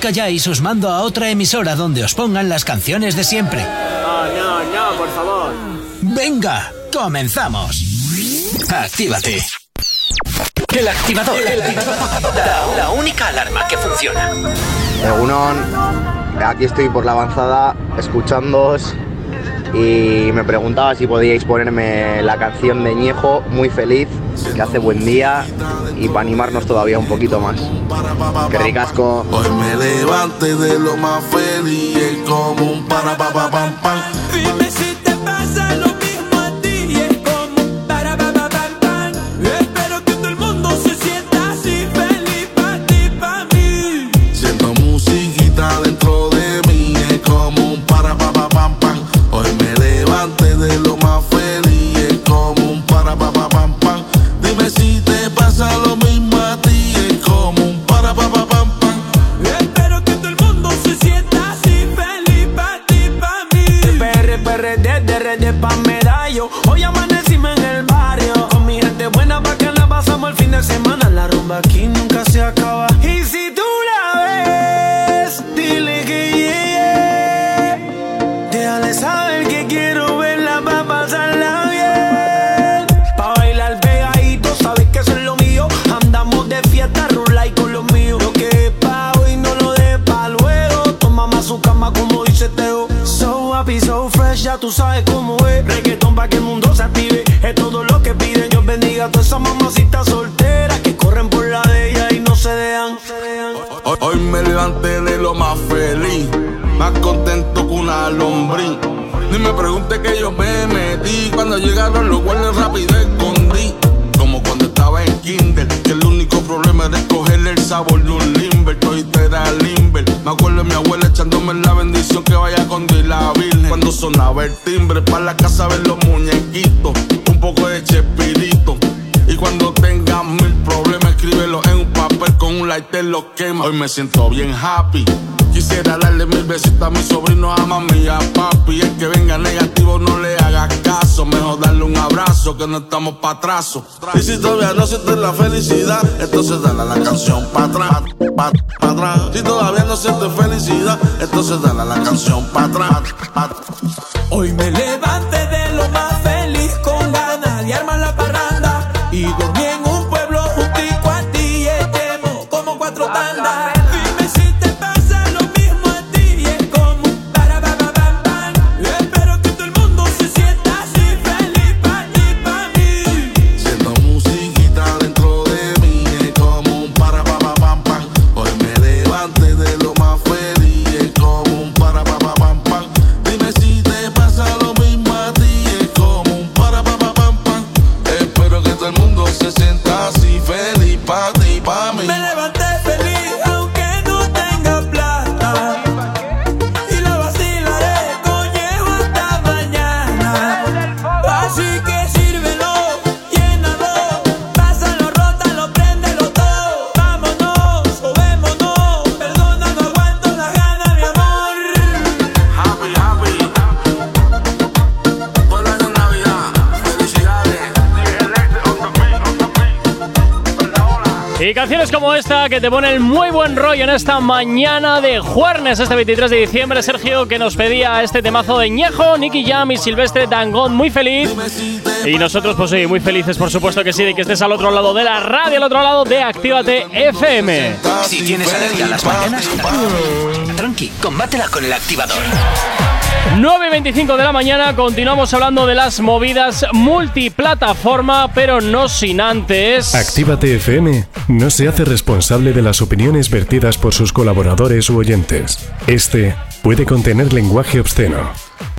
Calláis, os mando a otra emisora donde os pongan las canciones de siempre. No, no, no, por favor. Venga, comenzamos. Actívate. El activador. La, la única alarma que funciona. Egunon, aquí estoy por la avanzada escuchándoos y me preguntaba si podíais ponerme la canción de Ñejo, muy feliz, que hace buen día y para animarnos todavía un poquito más. Que ricasco. Hoy me levante de lo más feliz, como un para pa pa pam pam. Dime si me siento bien happy. Quisiera darle mil besitos a mi sobrino, a mami a papi. El que venga negativo no le haga caso. Mejor darle un abrazo que no estamos pa' atraso. Y si todavía no sientes la felicidad, entonces dale la canción pa' atrás, pa, atrás. Si todavía no sientes felicidad, entonces dale la canción pa' atrás, pa'. Hoy me levanté que te ponen muy buen rollo en esta mañana de jueves, este 23 de diciembre. Sergio que nos pedía este temazo de Ñejo, Nicky Jam y Silvestre Dangón, muy feliz. Y nosotros, pues sí, muy felices, por supuesto que sí, de que estés al otro lado de la radio, al otro lado de Actívate FM. Si tienes alergia a las mañanas, tranqui, combátela con el activador. 9 y 25 de la mañana, continuamos hablando de las movidas multiplataforma, pero no sin antes. Actívate FM no se hace responsable de las opiniones vertidas por sus colaboradores u oyentes. Este puede contener lenguaje obsceno.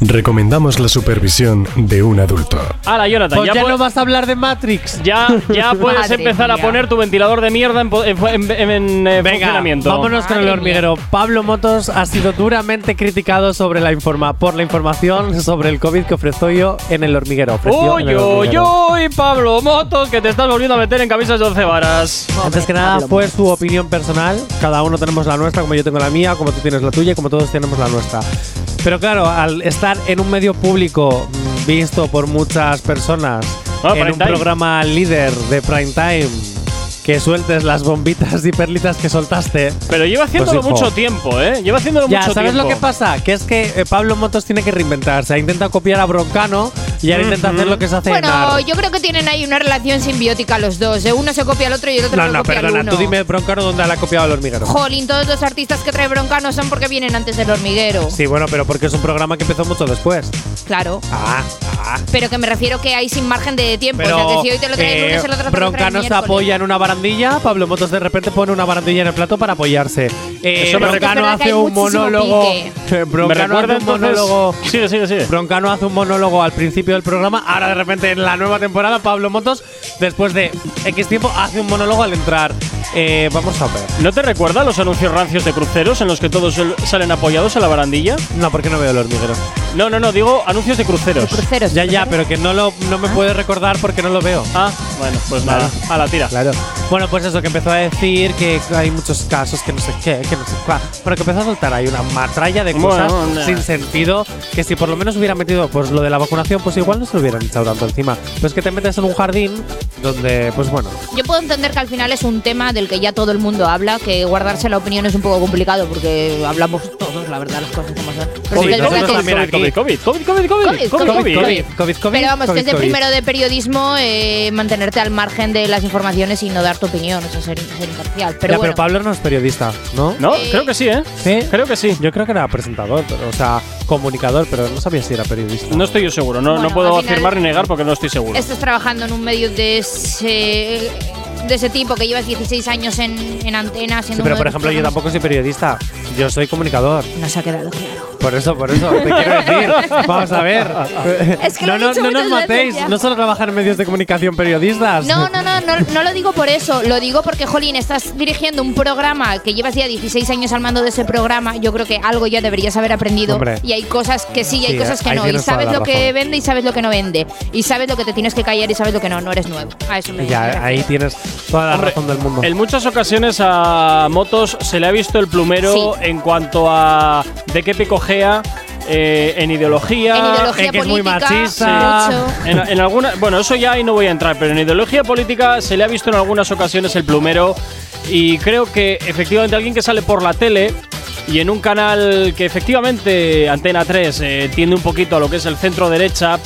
Recomendamos la supervisión de un adulto. Hala, Jonathan, Pues ya, pu- no vas a hablar de Matrix. ya, ya *laughs* puedes Madre empezar a mía. poner tu ventilador de mierda en, po- en, en- en- en, eh, Venga, funcionamiento. vámonos con el hormiguero. Pablo Motos ha sido duramente criticado sobre la informa por la información sobre el COVID que ofreció yo en el hormiguero. ofreció en Uy, el uy, hormiguero. uy, Pablo Motos, que te estás volviendo a meter en camisas de once varas. Antes que nada, fue su opinión personal. Cada uno tenemos la nuestra, como yo tengo la mía, como tú tienes la tuya, y como todos tenemos la nuestra. Pero claro, al estar en un medio público visto por muchas personas, Ah, en un time. programa líder de prime time, que sueltes las bombitas y perlitas que soltaste. Pero lleva haciéndolo Pues, mucho tiempo, ¿eh? Lleva haciéndolo Ya, mucho ¿sabes tiempo. lo que pasa? Que es que eh, Pablo Motos tiene que reinventarse. Ha intentado copiar a Broncano y ahora intenta hacer lo que se hace en Bueno, yo creo que tienen ahí una relación simbiótica los dos. ¿eh? Uno se copia al otro y el otro No, se no, copia al perdona. uno. Tú dime Broncano dónde la ha copiado el hormiguero. Jolín, todos los artistas que trae Broncano son porque vienen antes del hormiguero. Sí, bueno, pero porque es un programa que empezó mucho después. Claro. Ah, ah. Pero que me refiero que hay sin margen de tiempo. Pero o sea, que si hoy te lo trae el eh, lunes, el otro te lo trae el Broncano se apoya en una barandilla, Pablo Motos de repente pone una barandilla en el plato para apoyarse. Eh, Eso me Broncano hace un monólogo. *laughs* Broncano Me recuerda hace un monólogo. Sigue, sigue, sigue. Broncano hace un monólogo al principio del programa, ahora de repente en la nueva temporada Pablo Motos, después de X tiempo, hace un monólogo al entrar. Eh, vamos a ver. ¿No te recuerda los anuncios rancios de cruceros en los que todos salen apoyados a la barandilla? No, porque no veo el hormiguero. No, no, no, digo anuncios de cruceros. Cruceros. Ya, ya, pero que no lo no me puede recordar porque no lo veo. Ah, bueno, pues nada, a la tira. Claro. Bueno, pues eso, que empezó a decir que hay muchos casos que no sé qué, que no sé cuál. Bueno, que empezó a soltar ahí una matralla de cosas Bueno, nah. sin sentido. Que si por lo menos hubiera metido pues lo de la vacunación, pues igual no se lo hubieran echado tanto encima. Pues que te metes en un jardín donde, pues bueno. Yo puedo entender que al final es un tema del que ya todo el mundo habla, que guardarse la opinión es un poco complicado porque hablamos todos, la verdad, las cosas como son. Pero es. COVID, COVID, COVID, COVID, COVID, COVID, COVID, COVID, Pero vamos, que es de primero de periodismo eh, mantenerte al margen de las informaciones y no dar tu opinión, o sea, ser, ser imparcial. Pero ya, bueno, pero Pablo no es periodista, ¿no? No, Eh, creo que sí, ¿eh? Sí. Creo que sí. Yo creo que era presentador, pero, o sea, comunicador, pero no sabía si era periodista. No estoy yo seguro, no, Bueno, no puedo afirmar ni negar porque no estoy seguro. estás trabajando en un medio de ese, de ese tipo, que llevas 16 años en, en antena, Sí, siendo pero por ejemplo, yo tampoco soy periodista. Yo soy comunicador. programas- No se ha quedado claro. Por eso, por eso, te quiero decir. *laughs* Vamos a ver. Es que lo no, no, no nos matéis. ya. No solo trabajar en medios de comunicación periodistas. No, no, no, no, no lo digo por eso, lo digo porque, Jolín, estás dirigiendo un programa que llevas ya 16 años al mando de ese programa, yo creo que algo ya deberías haber aprendido Hombre. y hay cosas que sí y hay Sí, cosas que no, y sabes lo que vende y sabes lo que no vende, y sabes lo que te tienes que callar y sabes lo que no, no eres nuevo. A eso me Ya, ahí tienes toda la Hombre, razón del mundo. En muchas ocasiones a Motos se le ha visto el plumero en cuanto a de qué picojea eh, en ideología. En ideología en que es muy política, machista. En, en alguna, bueno, eso ya ahí no voy a entrar, pero en ideología política se le ha visto en algunas ocasiones el plumero y creo que efectivamente alguien que sale por la tele y en un canal que efectivamente Antena 3 eh, tiende un poquito a lo que es el centro derecha,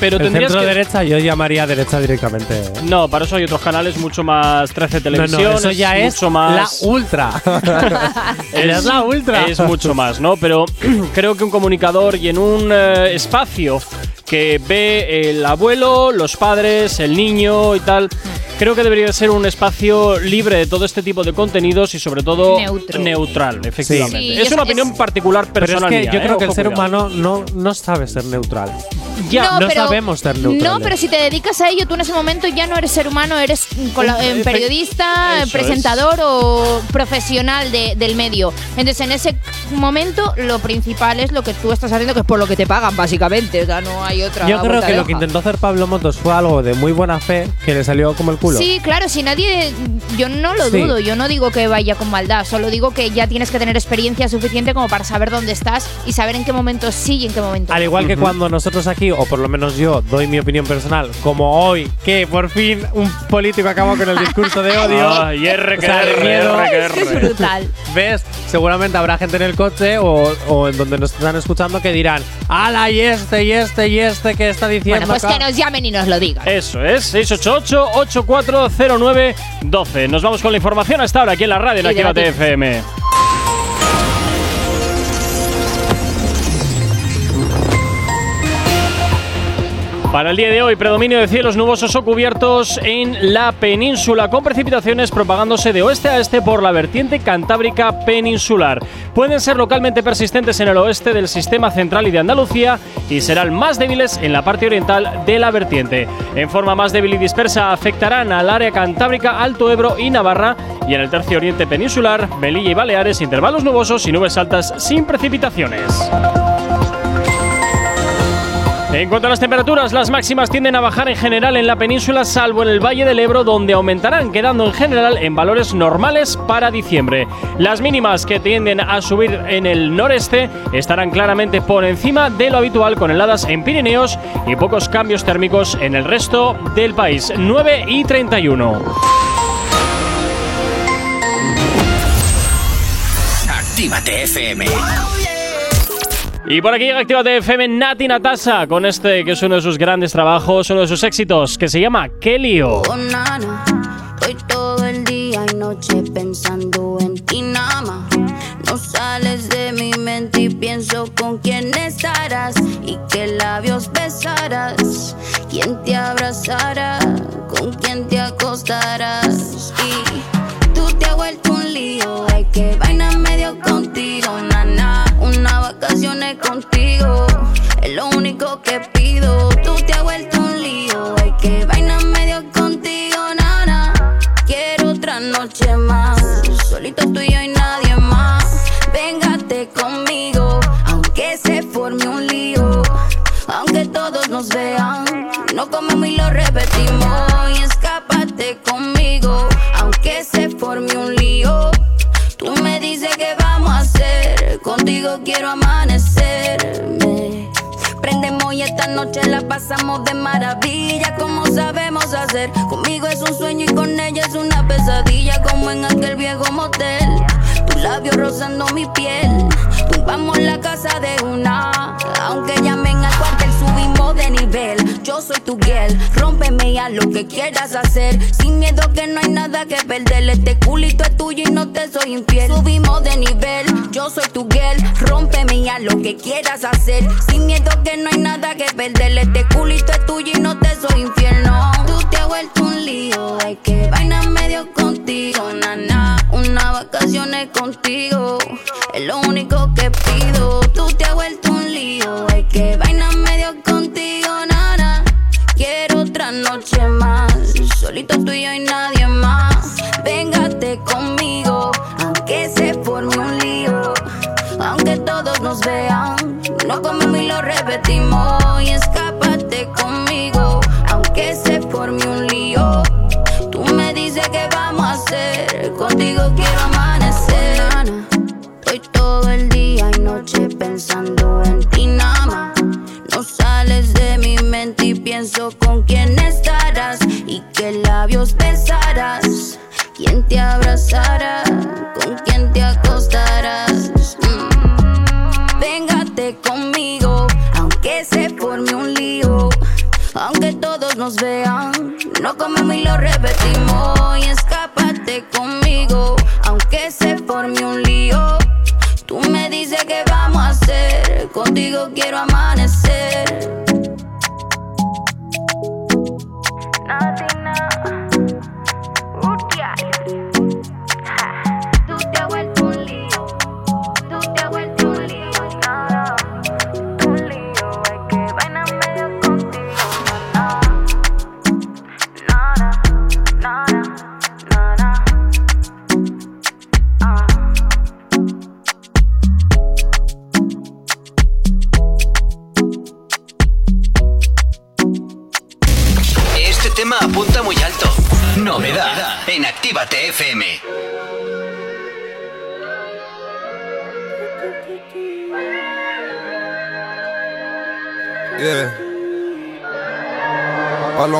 pero el tendrías centro que derecha yo llamaría derecha directamente. no, para eso hay otros canales mucho más 13 No, televisión, no, eso ya es mucho más la ultra. *laughs* *laughs* Es la ultra. Es mucho más, ¿no? Pero *clears throat* creo que un comunicador y en un eh, espacio que ve el abuelo, los padres, el niño y tal, creo que debería ser un espacio libre de todo este tipo de contenidos y sobre todo Neutro. neutral, efectivamente. Sí, es es- una es- opinión particular Pero es personal que mía, yo ¿eh? creo que el Ojo, ser cuidado. humano no, no sabe ser neutral. Ya, no sabemos ser neutrales. No, pero si te dedicas a ello, tú en ese momento ya no eres ser humano, eres eh, Efe- periodista, eso presentador o profesional de- del medio. Entonces, en ese momento, lo principal es lo que tú estás haciendo, que es por lo que te pagan, básicamente. O sea, no hay otra. Yo creo que lo que intentó hacer Pablo Motos fue algo de muy buena fe que le salió como el culo. Sí, claro, si nadie. Yo no lo Sí. dudo, yo no digo que vaya con maldad, solo digo que ya tienes que tener experiencia suficiente como para saber dónde estás y saber en qué momento sí y en qué momento Al no. igual que cuando nosotros aquí, o por lo menos yo, doy mi opinión personal, como hoy, que por fin un político acabó con el discurso de odio. *laughs* Ah, y R O que R, miedo. R que Es que es brutal. ¿Ves? Seguramente habrá gente en el coche o, o en donde nos están escuchando que dirán, ¡Hala! Y este, y este, y este que está diciendo. Bueno, pues acá". que nos llamen y nos lo digan. Eso es, 688-8409-12. Nos vamos con la información hasta ahora aquí en la radio en Y Actívate Para el día de hoy, predominio de cielos nubosos o cubiertos en la península, con precipitaciones propagándose de oeste a este por la vertiente cantábrica peninsular. Pueden ser localmente persistentes en el oeste del sistema central y de Andalucía y serán más débiles en la parte oriental de la vertiente. En forma más débil y dispersa afectarán al área cantábrica, Alto Ebro y Navarra y en el tercio oriente peninsular, Melilla y Baleares, intervalos nubosos y nubes altas sin precipitaciones. En cuanto a las temperaturas, las máximas tienden a bajar en general en la península, salvo en el Valle del Ebro, donde aumentarán, quedando en general en valores normales para diciembre. Las mínimas que tienden a subir en el noreste estarán claramente por encima de lo habitual, con heladas en Pirineos y pocos cambios térmicos en el resto del país. 9 y 31. Actívate FM. Y por aquí llega Actívate FM Nati Natasa con este que es uno de sus grandes trabajos, uno de sus éxitos, que se llama Kelio. Oh, nana, estoy todo el día y noche pensando en ti nada. No sales de mi mente y pienso con quién estarás quiero amanecerme. Prendemos y esta noche la pasamos de maravilla, como sabemos hacer. Conmigo es un sueño y con ella es una pesadilla, como en aquel viejo motel. Tus labios rozando mi piel, tumbamos la casa de una. Girl, rómpeme y haz lo que quieras hacer. Sin miedo que no hay nada que perder. Este culito es tuyo y no te soy infiel. Subimos de nivel, yo soy tu girl, rómpeme y haz lo que quieras hacer. Sin miedo que no hay nada que perder. Este culito es tuyo y no te soy infiel. No, tú te has vuelto un lío. Hay que vaina medio contigo, nana. Una vacaciones contigo es lo único que pido. Te con quién te acostarás. Mm. Véngate conmigo, aunque se forme un lío, aunque todos nos vean, no comemos y lo repetimos. Y escápate conmigo, aunque se forme un lío. Tú me dices que vamos a hacer, contigo quiero amanecer.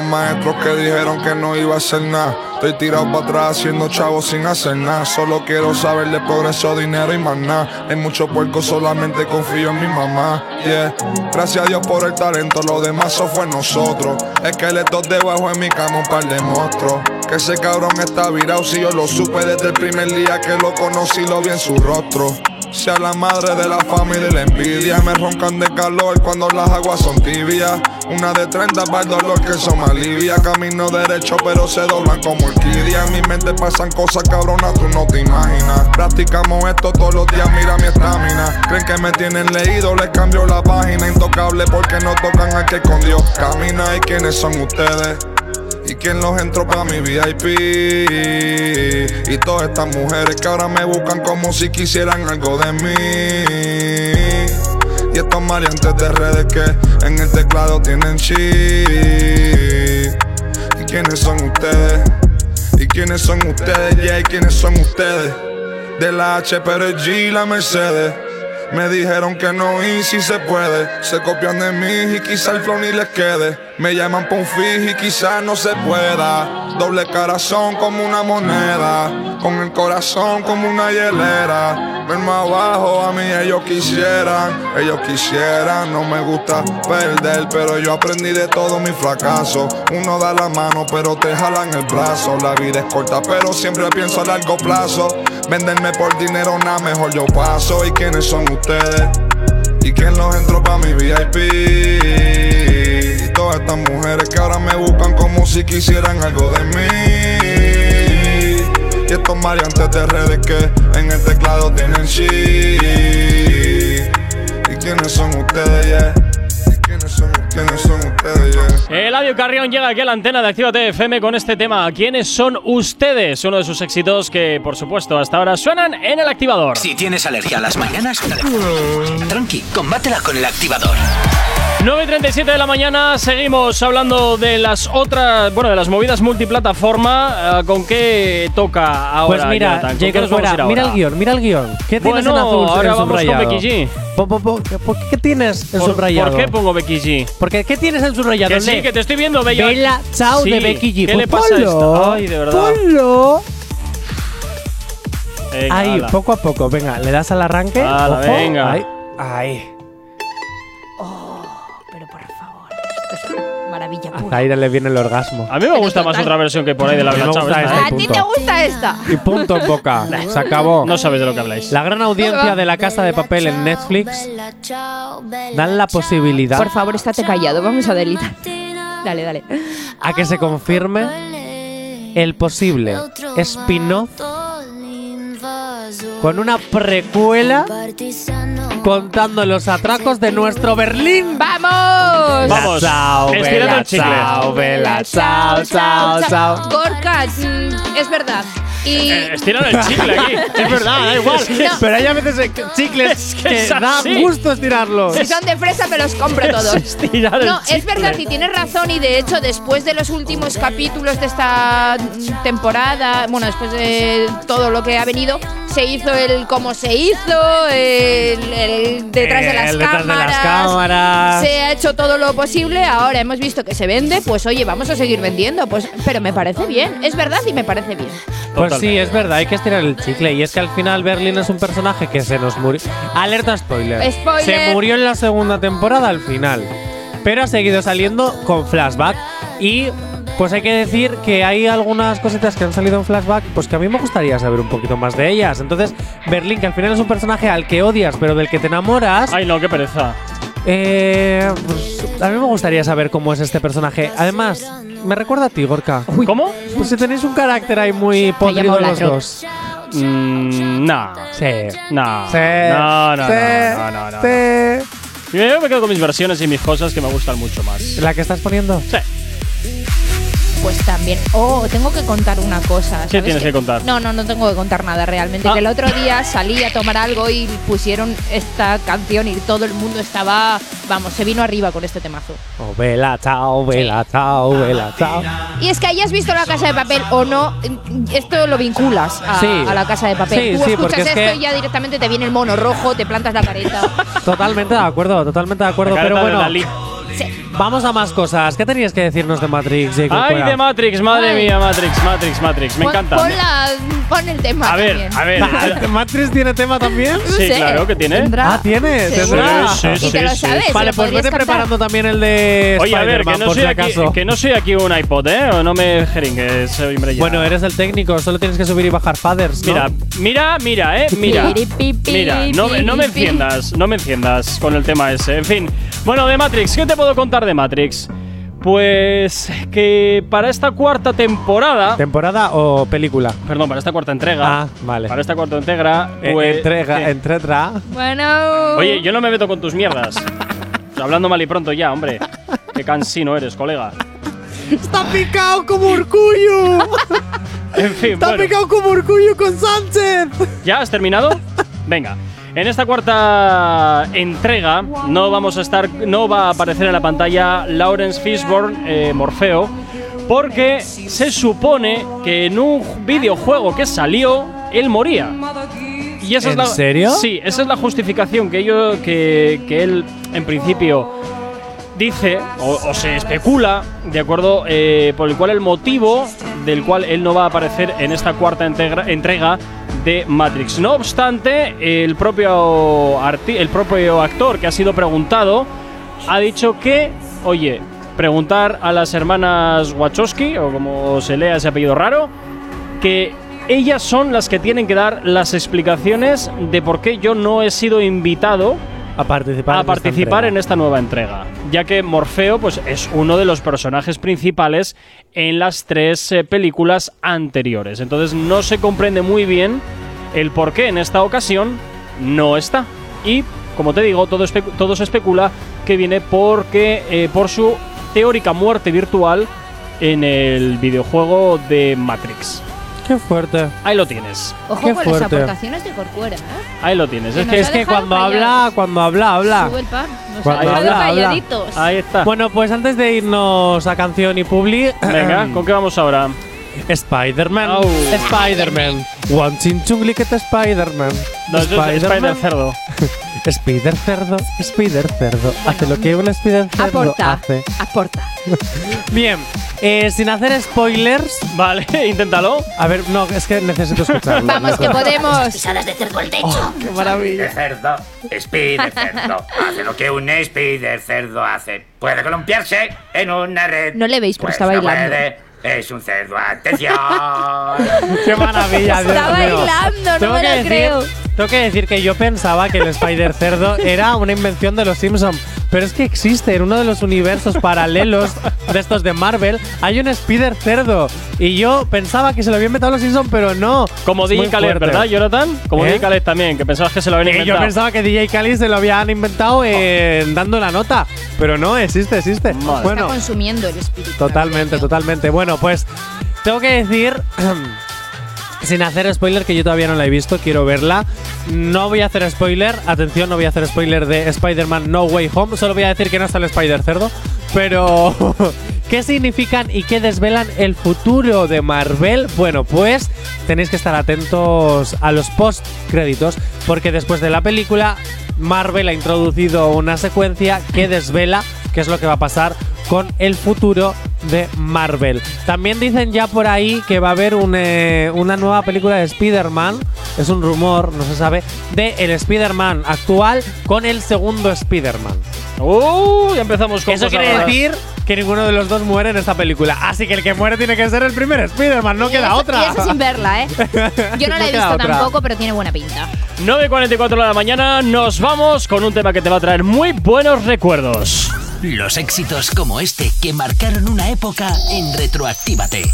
Maestros que dijeron que no iba a hacer nada. Estoy tirado para atrás haciendo chavos sin hacer nada. Solo quiero saber de progreso, dinero y más nada. Hay mucho puerco, solamente confío en mi mamá. Yeah. Gracias a Dios por el talento, lo demás eso fue nosotros. Esqueletos debajo en mi cama, un par de monstruos. Que ese cabrón está virado, si yo lo supe desde el primer día que lo conocí, lo vi en su rostro. Sea la madre de la fama y de la envidia. Me roncan de calor cuando las aguas son tibias. Una de 30 para el dolor que eso me alivia. Camino derecho, pero se doblan como orquídea. En mi mente pasan cosas cabronas, tú no te imaginas. Practicamos esto todos los días, mira mi estamina. Creen que me tienen leído, les cambio la página. Intocable porque no tocan al que escondió. Camina y quiénes son ustedes. ¿Y quién los entró pa' mi VIP? Y todas estas mujeres que ahora me buscan como si quisieran algo de mí. Y estos maleantes de redes que en el teclado tienen chip. ¿Y quiénes son ustedes? ¿Y quiénes son ustedes? Yeah, ¿y quiénes son ustedes? De la H, pero el G, la Mercedes. Me dijeron que no y si se puede. Se copian de mí y quizá el flow ni les quede. Me llaman pa' y quizás no se pueda. Doble corazón como una moneda. Con el corazón como una hielera. Verme abajo, a mí ellos quisieran. Ellos quisieran, no me gusta perder. Pero yo aprendí de todo mi fracaso. Uno da la mano, pero te jalan el brazo. La vida es corta, pero siempre pienso a largo plazo. Venderme por dinero, nada mejor yo paso. ¿Y quiénes son ustedes? ¿Y quién los entró pa' mi VIP? Todas estas mujeres que ahora me buscan como si quisieran algo de mí. Y estos mariantes de redes que en el teclado tienen shit. ¿Y quiénes son ustedes, yeah? ¿Y quiénes son, quiénes son ustedes, yeah? Eladio Carrión llega aquí a la antena de Actívate FM con este tema. ¿Quiénes son ustedes? Uno de sus éxitos que, por supuesto, hasta ahora suenan en el activador. Si tienes alergia a las mañanas, tranqui, combátela con el activador. 9.37 de la mañana, seguimos hablando de las otras, bueno, de las movidas multiplataforma. Eh, ¿Con qué toca ahora? Pues mira, Jonathan? ¿Con qué Jacob nos vamos a Fuera, ir mira el guion, mira el guion. ¿Qué tienes en azul ahora en vamos con? Becky G. Po- po- po- ¿Por qué tienes en ¿Por, subrayado? ¿Por qué pongo Becky G? Porque ¿qué tienes en subrayado? Que sí, que te estoy viendo, Bella. Bella Chao Sí, de Becky G. ¿Qué Pues le pasa a esta? Ay, de verdad. Ponlo. Venga, Ahí, poco a poco. Venga, le das al arranque. Ojo, venga. Ahí. Ahí. Maravilla pura. A Aire le viene el orgasmo. A mí me gusta más otra versión que por ahí de la Bella. A ti te gusta esta. Y punto en boca. *laughs* Se acabó. No sabes de lo que habláis. La gran audiencia de la casa de papel en Netflix dan la posibilidad Por favor, estate callado. Vamos a delitar. Dale, dale. a que se confirme el posible spin-off con una precuela contando los atracos de nuestro Berlín. ¡Vamos! Vamos, Chao, estirando vela, el chicle. chao, vela, chao, chao, chao. Gorka, es verdad. Y Eh, estiran el chicle aquí. *laughs* es verdad, da igual. Pero hay a veces eh, chicles Es que que es da gusto estirarlos. si son de fresa, me los compro todos. Estirar el No, es verdad y tienes razón y de hecho después de los últimos capítulos de esta temporada, bueno, después de todo lo que ha venido, se hizo el cómo se hizo, el, el detrás, de las, El detrás de las cámaras, cámaras. se ha hecho todo lo posible, ahora hemos visto que se vende, pues oye, vamos a seguir vendiendo, pues pero me parece bien, es verdad y me parece bien. Pues sí, es verdad, hay que estirar el chicle. Y es que al final Berlín es un personaje que se nos murió. Alerta spoiler. Spoiler. Se murió en la segunda temporada al final. Pero ha seguido saliendo con flashback. Y pues hay que decir que hay algunas cositas que han salido en flashback, pues que a mí me gustaría saber un poquito más de ellas. Entonces, Berlín, que al final es un personaje al que odias, pero del que te enamoras. Ay, no, qué pereza. Eh, pues, a mí me gustaría saber cómo es este personaje. Además, me recuerda a ti, Gorka. ¿Cómo? Pues si tenéis un carácter ahí muy podrido los dos. Mm, no. Sí. No. Sí. No, no, sí, no, no, no, no. sí. Yo me quedo con mis versiones y mis cosas que me gustan mucho más. ¿La que estás poniendo? Sí. Pues también. Oh, tengo que contar una cosa. ¿Qué ¿sabes tienes que contar? No, no, no tengo que contar nada realmente. Ah. Que el otro día salí a tomar algo y pusieron esta canción y todo el mundo estaba. Vamos, se vino arriba con este temazo. Oh, vela, chao, vela, chao, vela, chao. Y es que hayas visto la casa de papel o no, esto lo vinculas a, Sí. a la casa de papel. Sí, Tú sí, escuchas es esto que- y ya directamente te viene el mono rojo, te plantas la careta. *laughs* Totalmente de acuerdo, totalmente de acuerdo. La Pero bueno. Vamos a más cosas. ¿Qué tenías que decirnos de Matrix, Jacob? Ay, de Matrix, madre Ay. mía, Matrix, Matrix, Matrix. Me Pon- encanta. Pon, la- pon el tema. A ver, también. a ver. *laughs* ¿Matrix tiene tema también? Sí, claro que tiene. tendrá. Ah, tiene, tendrá. Sí, sí, y te lo sí, sabes. sí. Vale, pues vete cantar. preparando también el de Oye, a ver, que no, por soy si aquí, que no soy aquí un iPod, ¿eh? O no me jeringues, soy hombre ya. Bueno, eres el técnico, solo tienes que subir y bajar fathers, ¿no? Mira, mira, mira, eh, mira. Mira, no, no me enciendas, no me enciendas con el tema ese. En fin, bueno, de Matrix, ¿qué te puedo contar de Matrix? Pues que para esta cuarta temporada, ¿Temporada o película? perdón, para esta cuarta entrega, Ah, vale. para esta cuarta entrega, Eh, pues, entrega. Bueno. Oye, yo no me meto con tus mierdas. Hablando mal y pronto ya, hombre. Qué cansino eres, colega. Está picado como orgullo. *laughs* En fin, Está bueno. picado como orgullo con Sánchez. ¿Ya has terminado? Venga. En esta cuarta entrega no vamos a estar, no va a aparecer en la pantalla Lawrence Fishburne, eh, Morfeo, porque se supone que en un videojuego que salió él moría. Y esa es ¿En la, serio? Sí, esa es la justificación que yo, que, que él en principio dice o, o se especula, de acuerdo, eh, por el cual el motivo del cual él no va a aparecer en esta cuarta entrega de Matrix. No obstante, el propio, el propio actor que ha sido preguntado ha dicho que, oye, preguntar a las hermanas Wachowski, o como se lea ese apellido raro, que ellas son las que tienen que dar las explicaciones de por qué yo no he sido invitado a participar, a en esta participar en esta nueva entrega, ya que Morfeo pues, es uno de los personajes principales en las tres eh, películas anteriores. Entonces no se comprende muy bien el por qué en esta ocasión no está. Y, como te digo, todo, espe- todo se especula que viene porque, eh, por su teórica muerte virtual en el videojuego de Matrix. Qué fuerte. Ahí lo tienes. Ojo Qué con las fuerte. aportaciones de Corcuera, ¿eh? Ahí lo tienes. Que Es que, es que Cuando callados. habla, cuando habla, habla. Sube el pan. Nos Cuando ha dejado habla, habla. calladitos. Ahí está. Bueno, pues antes de irnos a canción y publi, Venga, ¿con qué vamos ahora? Spider-Man. Au. Spider-Man. One chin te Spider-Man. No, es Spider Cerdo. *laughs* Spider cerdo, Spider cerdo. Hace lo que un Spider cerdo Aporta. hace. Aporta. *laughs* Bien, eh, sin hacer spoilers. Vale, *laughs* inténtalo. A ver, no, es que necesito escucharlo. *laughs* Vamos, que podemos. Pisadas de cerdo al techo. ¡Qué maravilla! Cerdo, Spider cerdo. Hace lo que un Spider cerdo hace. Puede columpiarse en una red. No le veis, pero Pues está bailando. puede. Es un cerdo, atención. *laughs* ¡Qué maravilla! Dios Está mío. bailando, no Tengo me lo decir- creo. Tengo que decir que yo pensaba que el Spider Cerdo era una invención de los Simpsons, pero es que existe en uno de los universos paralelos de estos de Marvel hay un Spider Cerdo y yo pensaba que se lo había inventado los Simpsons, pero no. Como Es DJ Khaled, fuerte. ¿verdad, Jonathan? Como ¿Eh? DJ Khaled también, que pensabas que se lo habían Eh, yo inventado. pensaba que DJ Khaled se lo habían inventado eh, dando la nota, pero no, existe, existe. Está Bueno, consumiendo el espíritu. Totalmente, totalmente. Bueno, pues tengo que decir, *clears throat* sin hacer spoiler, que yo todavía no la he visto, quiero verla. No voy a hacer spoiler, atención, no voy a hacer spoiler de Spider-Man No Way Home, solo voy a decir que no está el Spider Cerdo, pero *laughs* ¿qué significan y qué desvelan el futuro de Marvel? Bueno, pues tenéis que estar atentos a los post créditos, porque después de la película Marvel ha introducido una secuencia que desvela qué es lo que va a pasar con el futuro de Marvel. También dicen ya por ahí que va a haber un, eh, una nueva película de Spider-Man, es un rumor, no se sabe, de el Spider-Man actual con el segundo Spider-Man. ¡Uh! Ya empezamos con Eso quiere raras. decir que ninguno de los dos muere en esta película. Así que el que muere tiene que ser el primer Spider-Man, no Y queda eso- otra. Y eso sin verla, ¿eh? *laughs* Yo no la he visto otra. tampoco, pero tiene buena pinta. 9.44 de la mañana, nos vamos con un tema que te va a traer muy buenos recuerdos. Los éxitos como este que marcaron una época en Retroactívate.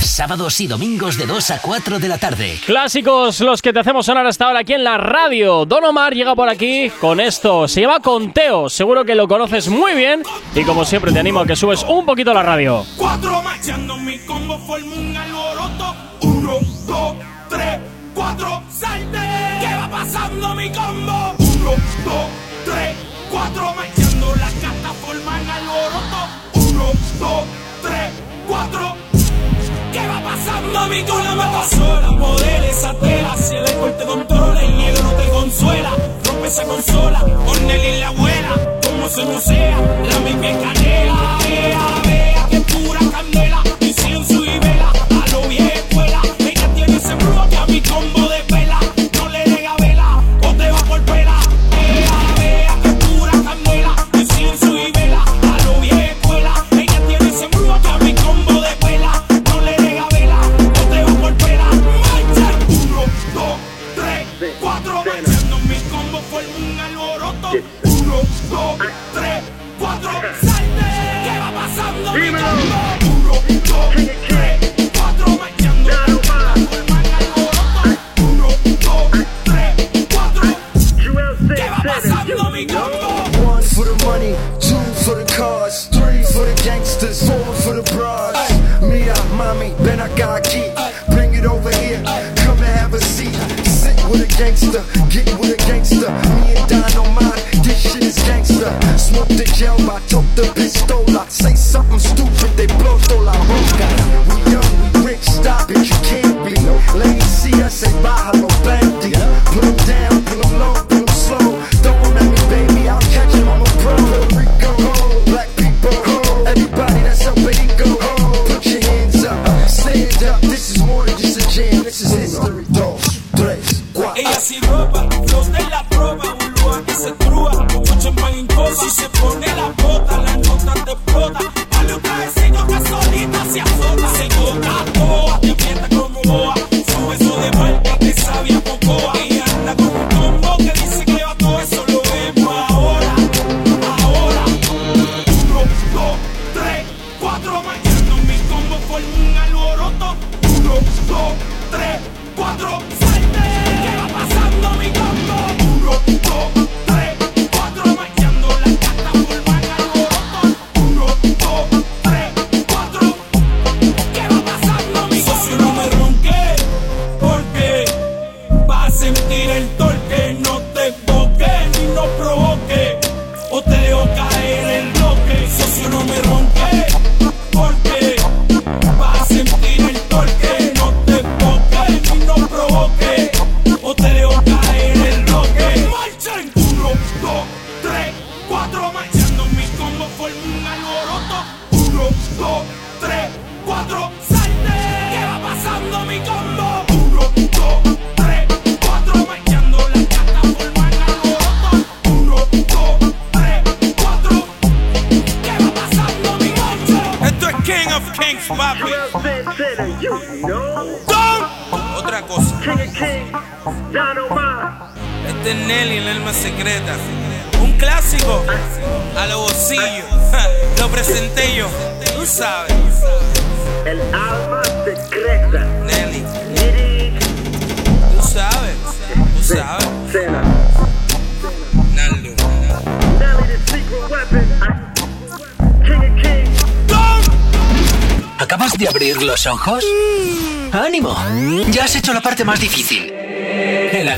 Sábados y domingos de 2 a 4 de la tarde. Clásicos, los que te hacemos sonar hasta ahora aquí en la radio. Don Omar llega por aquí con esto. Se llama Conteo. Seguro que lo conoces muy bien. Y como siempre, te animo a que subes un poquito a la radio. Cuatro marchando mi combo forma un alboroto. Uno, dos, tres, cuatro, salte. ¿Qué va pasando mi combo? Uno, dos, tres, cuatro dos, tres, cuatro. ¿Qué va pasando mi con la meta sola? Poder esa tela, si el alcohol te controla, el negro no te consuela. Rompe esa consola, Ornel y la abuela, como se no sea, la misma canela. Vea, vea, que pura candela, y vela, a gangster, get with a gangster. Me and Don on mine, this shit is gangster. Smoke the gel, I took the pistola. Say something stupid, they blow toda la boca. We young, we rich, stop it, you can't be. Ladies see us, say bájalo, bandy. Put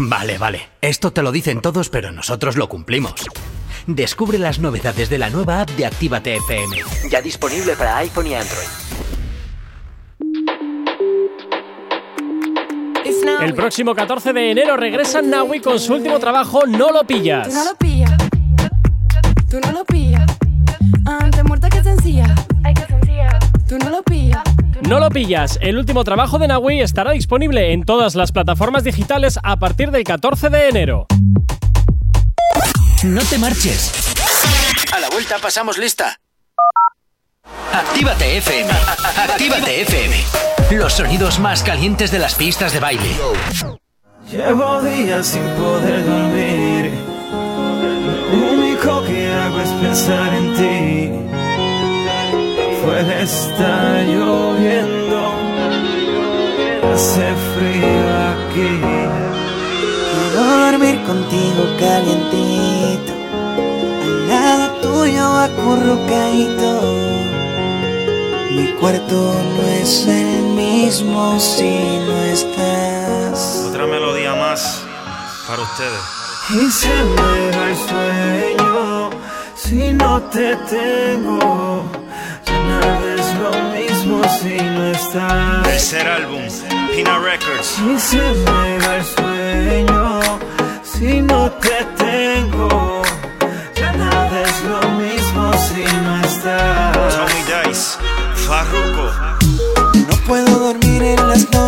Vale, vale. Esto te lo dicen todos, pero nosotros lo cumplimos. Descubre las novedades de la nueva app de Actívate FM. Ya disponible para iPhone y Android. El próximo 14 de enero regresa Nawi con su último trabajo No lo pillas. No lo pillas. El último trabajo de Nawi estará disponible en todas las plataformas digitales a partir del 14 de enero. No te marches. A la vuelta pasamos lista. Actívate FM. Actívate FM. Los sonidos más calientes de las pistas de baile. Llevo días sin poder dormir. Lo único que hago es pensar en está lloviendo. Hace frío aquí. Quiero dormir contigo calientito, al lado tuyo acurrucadito. Mi cuarto no es el mismo si no estás. Otra melodía más para ustedes. Y se me va el sueño si no te tengo. Si no estás. Tercer álbum, Pina Records. Y se me va el sueño si no te tengo. Ya nada es lo mismo si no estás. Tommy Dice, Farruko. No puedo dormir en las noches.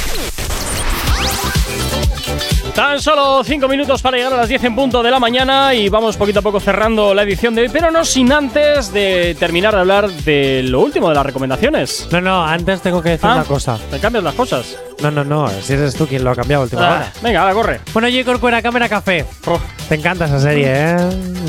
Tan solo 5 minutos para llegar a las 10 en punto de la mañana y vamos poquito a poco cerrando la edición de hoy, pero no sin antes de terminar de hablar de lo último de las recomendaciones. No, no, antes tengo que decir Ah, una cosa. ¿Te cambias las cosas? No, no, no, si eres tú quien lo ha cambiado última Ah, hora. venga, ahora corre. Bueno, J. Corcuera, Cámara Café. Te encanta esa serie, ¿eh?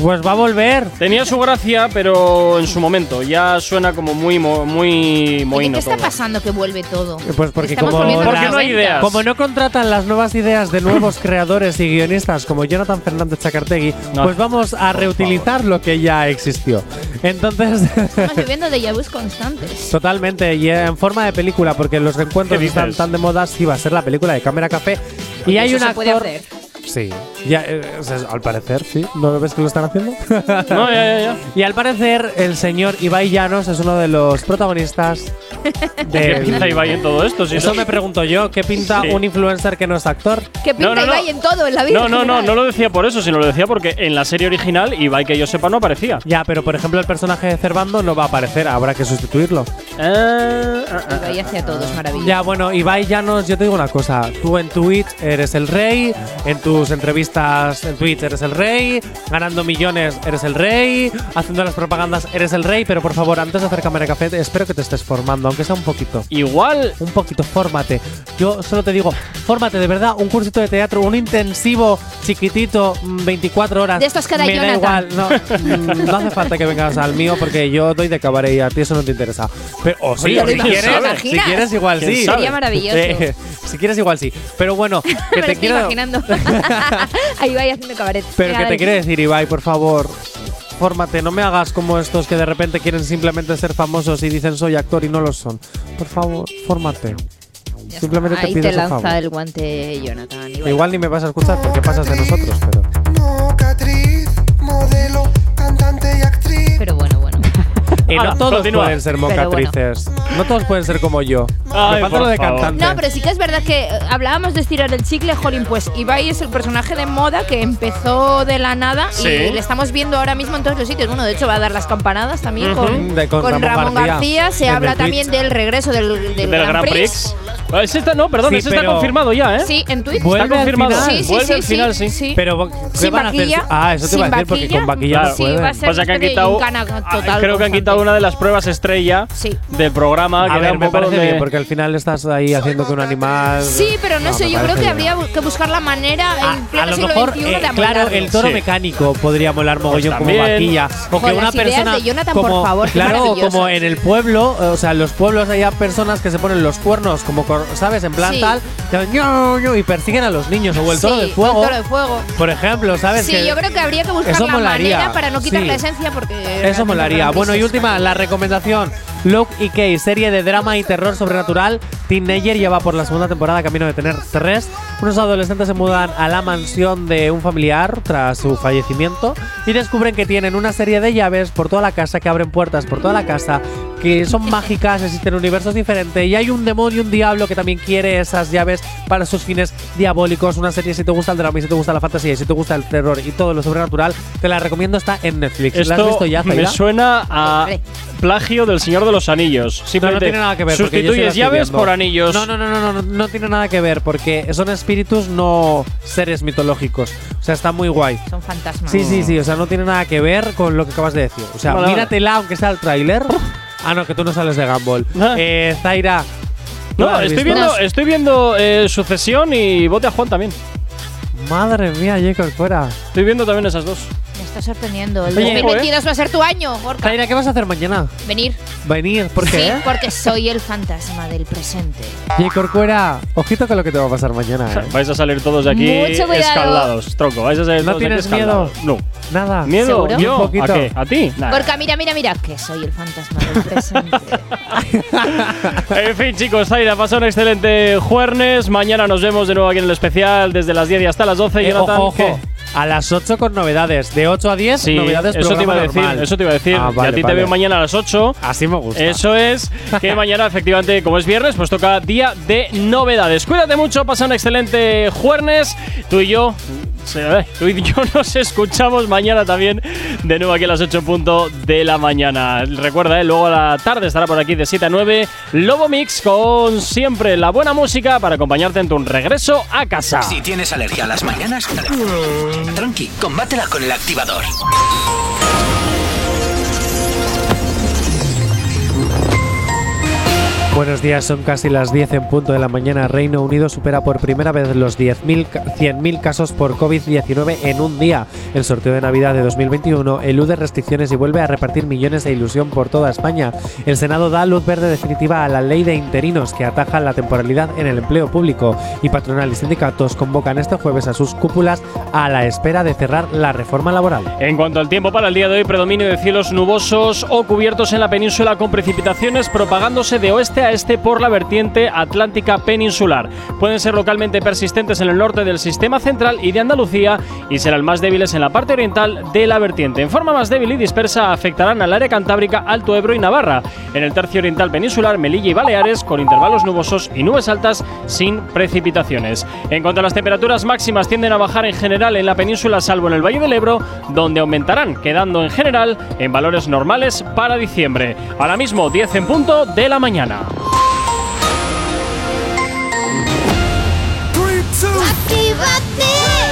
Pues va a volver. Tenía su gracia, pero en su momento ya suena como muy mo- muy mohino ¿qué está todo. pasando que vuelve todo? Pues porque Estamos como, Porque no hay 90. ideas. como no contratan las nuevas ideas de nuevos creadores y guionistas como Jonathan Fernández Chacartegui, No. pues vamos a reutilizar lo que ya existió. Entonces, Estamos *laughs* viviendo de vus constantes. totalmente, y en forma de película, porque los reencuentros ¿Qué están tan de moda, sí va a ser la película de Cámara Café. Y hay un actor. hacer. Sí, ya, eh, o sea, al parecer, sí. ¿No lo ves que lo están haciendo? *laughs* No, ya, ya, ya. Y al parecer, el señor Ibai Llanos es uno de los protagonistas *laughs* ¿Qué de. pinta Ibai en todo esto? Si Eso no- me pregunto yo, ¿qué pinta Sí. un influencer que no es actor? ¿Qué pinta No, no, no. Ibai en todo en la vida? No, no, no, no lo decía por eso, sino lo decía porque en la serie original Ibai, que yo sepa, no aparecía. Ya, pero por ejemplo, el personaje de Cervando no va a aparecer, habrá que sustituirlo. Eh, ah, ah, Ibai hacia todos, maravilla. Ya, bueno, Ibai Llanos, yo te digo una cosa. Tú en Twitch eres el rey, en tus entrevistas en Twitch eres el rey, ganando millones eres el rey, haciendo las propagandas eres el rey, pero por favor, antes de hacer cámara de café, espero que te estés formando, aunque sea un poquito. Igual. Un poquito, fórmate. Yo solo te digo, fórmate, de verdad, un cursito de teatro, un intensivo chiquitito, mm, 24 horas. De estos que da Me da igual, no, mm, *laughs* no hace falta que vengas al mío porque yo doy de cabaret y a ti eso no te interesa. Pero, o sí, Oye, si ¿te quieres, si quieres igual ¿Quién sí. sabe? Sería maravilloso. Eh, *laughs* si quieres igual sí. Pero bueno, *laughs* que Me te estoy quiero imaginando. A Ibai haciendo cabaret. pero que te dale. quiero decir, Ibai, por favor, fórmate, no me hagas como estos que de repente quieren simplemente ser famosos y dicen soy actor y no lo son. Por favor, fórmate. Ya Simplemente está. te Ahí pido te lanza favor. el guante Jonathan. Ibai. Igual ni me vas a escuchar porque pasas de nosotros, pero. Hala, no todos continúa. pueden ser mocatrices. No todos pueden ser como yo. Ay, me falta por lo de favor. cantante. No, pero sí que es verdad que eh, hablábamos de estirar el chicle, Jolín, pues Ibai es el personaje de moda que empezó de la nada Sí. y le estamos viendo ahora mismo en todos los sitios. Bueno, de hecho va a dar las campanadas también con, De- con con Ramón Ramón, García, García. Se en habla Twitch. también del regreso del, del, Del Grand, Prix. Ah, ese está- no, perdón, Sí, ese está pero- confirmado ya, ¿eh? Sí, en Twitch. Vuelve Está confirmado. final. Sí, sí, Vuelve sí, al final, sí. sí. Pero ¿qué Sin van a hacer? vaquilla, Ah, eso te sin iba a decir porque vaquilla. con vaquilla no Sí, pueden. va a ser Pasa que han quitado. ah, total creo que han quitado una de las pruebas estrella Sí. del programa. A que era ver, un me poco parece donde- bien porque al final estás ahí haciendo que un animal. Sí, pero no, No, sé, yo creo que habría que buscar la manera A, en a pleno lo siglo mejor, XXI eh, de claro, el toro Sí. mecánico podría molar mogollón como vaquilla. O que una persona. de Jonathan, por como, favor, qué claro, como en el pueblo, o sea, en los pueblos hay personas que se ponen los cuernos, como, cor- ¿sabes? En plan Sí. tal, y persiguen a los niños. O el toro Sí, de fuego. el toro de fuego. Por ejemplo, ¿sabes? Sí, que yo creo que habría que buscar la manera para no quitar la esencia porque Eso molaría. Bueno, y es la recomendación. Look y Kay, serie de drama y terror sobrenatural Teenager ya va por la segunda temporada, camino de tener tres. Unos adolescentes se mudan a la mansión de un familiar tras su fallecimiento y descubren que tienen una serie de llaves por toda la casa que abren puertas por toda la casa que son mágicas, existen universos diferentes y hay un demonio, un diablo que también quiere esas llaves para sus fines diabólicos. Una serie si te gusta el drama y si te gusta la fantasía y si te gusta el terror y todo lo sobrenatural, te la recomiendo, está en Netflix. ¿La has Esto visto ya, me suena a plagio del Señor de los Anillos. No, no tiene nada que ver. Sustituyes llaves por anillos. No, no, no, no, no, no, no tiene nada que ver porque son espíritus, no seres mitológicos. O sea, está muy guay. Son fantasmas. Sí, sí, sí. O sea, no tiene nada que ver con lo que acabas de decir. O sea, Vale, vale. míratela aunque sea el tráiler. Ah, no, que tú no sales de Gumball. *laughs* Eh, Zaira. ¿tú la No, has estoy visto? viendo, estoy viendo eh, Sucesión y Bote a Juan también. Madre mía, Jacob, fuera. Estoy viendo también esas dos. Está sorprendiendo. El Oye, 2022 va a ser tu año, Gorka. Zaira, ¿qué vas a hacer mañana? Venir. Venir, ¿por qué? Sí, porque soy el fantasma del presente. Jacob, fuera. Ojito con lo que te va a pasar mañana, ¿eh? Vais a salir todos de aquí Mucho cuidado. escaldados, tronco. Vais a salir ¿No todos de aquí tienes miedo? No. Nada. ¿Miedo? ¿Seguro? ¿Yo? Un poquito. ¿A qué? ¿A ti? Nah. Gorka, mira, mira, mira, que soy el fantasma del presente. *laughs* En fin, chicos, Zaira, pasa un excelente jueves. Mañana nos vemos de nuevo aquí en el especial desde las 10 y hasta las 12. Eh, Jonathan, ojo, ojo. A las 8 con novedades. De 8 a 10, Sí, novedades eso te iba a decir. Eso te iba a decir. Ah, y a ti te veo mañana a las 8. Así me gusta. Eso es que *laughs* mañana, efectivamente, como es viernes, pues toca día de novedades. Cuídate mucho, pasa un excelente jueves. Tú y yo, tú y yo *laughs* nos escuchamos mañana también, de nuevo aquí a las 8 en punto de la mañana. Recuerda, eh, luego a la tarde estará por aquí de 7 a 9 Lobo Mix con siempre la buena música para acompañarte en tu regreso a casa. Si tienes alergia a las mañanas, tranqui, combátela con el activador. Buenos días, son casi las 10 en punto de la mañana. Reino Unido supera por primera vez los 10.000 ca- 100.000 casos por COVID-19 en un día. El sorteo de Navidad de 2021 elude restricciones y vuelve a repartir millones de ilusión por toda España. El Senado da luz verde definitiva a la ley de interinos que ataja la temporalidad en el empleo público y patronal y sindicatos convocan este jueves a sus cúpulas a la espera de cerrar la reforma laboral. En cuanto al tiempo para el día de hoy, predominio de cielos nubosos o cubiertos en la península con precipitaciones propagándose de oeste a este por la vertiente atlántica peninsular. Pueden ser localmente persistentes en el norte del sistema central y de Andalucía y serán más débiles en la parte oriental de la vertiente. En forma más débil y dispersa afectarán al área cantábrica, Alto Ebro y Navarra. En el tercio oriental peninsular, Melilla y Baleares con intervalos nubosos y nubes altas sin precipitaciones. En cuanto a las temperaturas máximas tienden a bajar en general en la península salvo en el Valle del Ebro, donde aumentarán, quedando en general en valores normales para diciembre. Ahora mismo 10 en punto de la mañana. Actívate.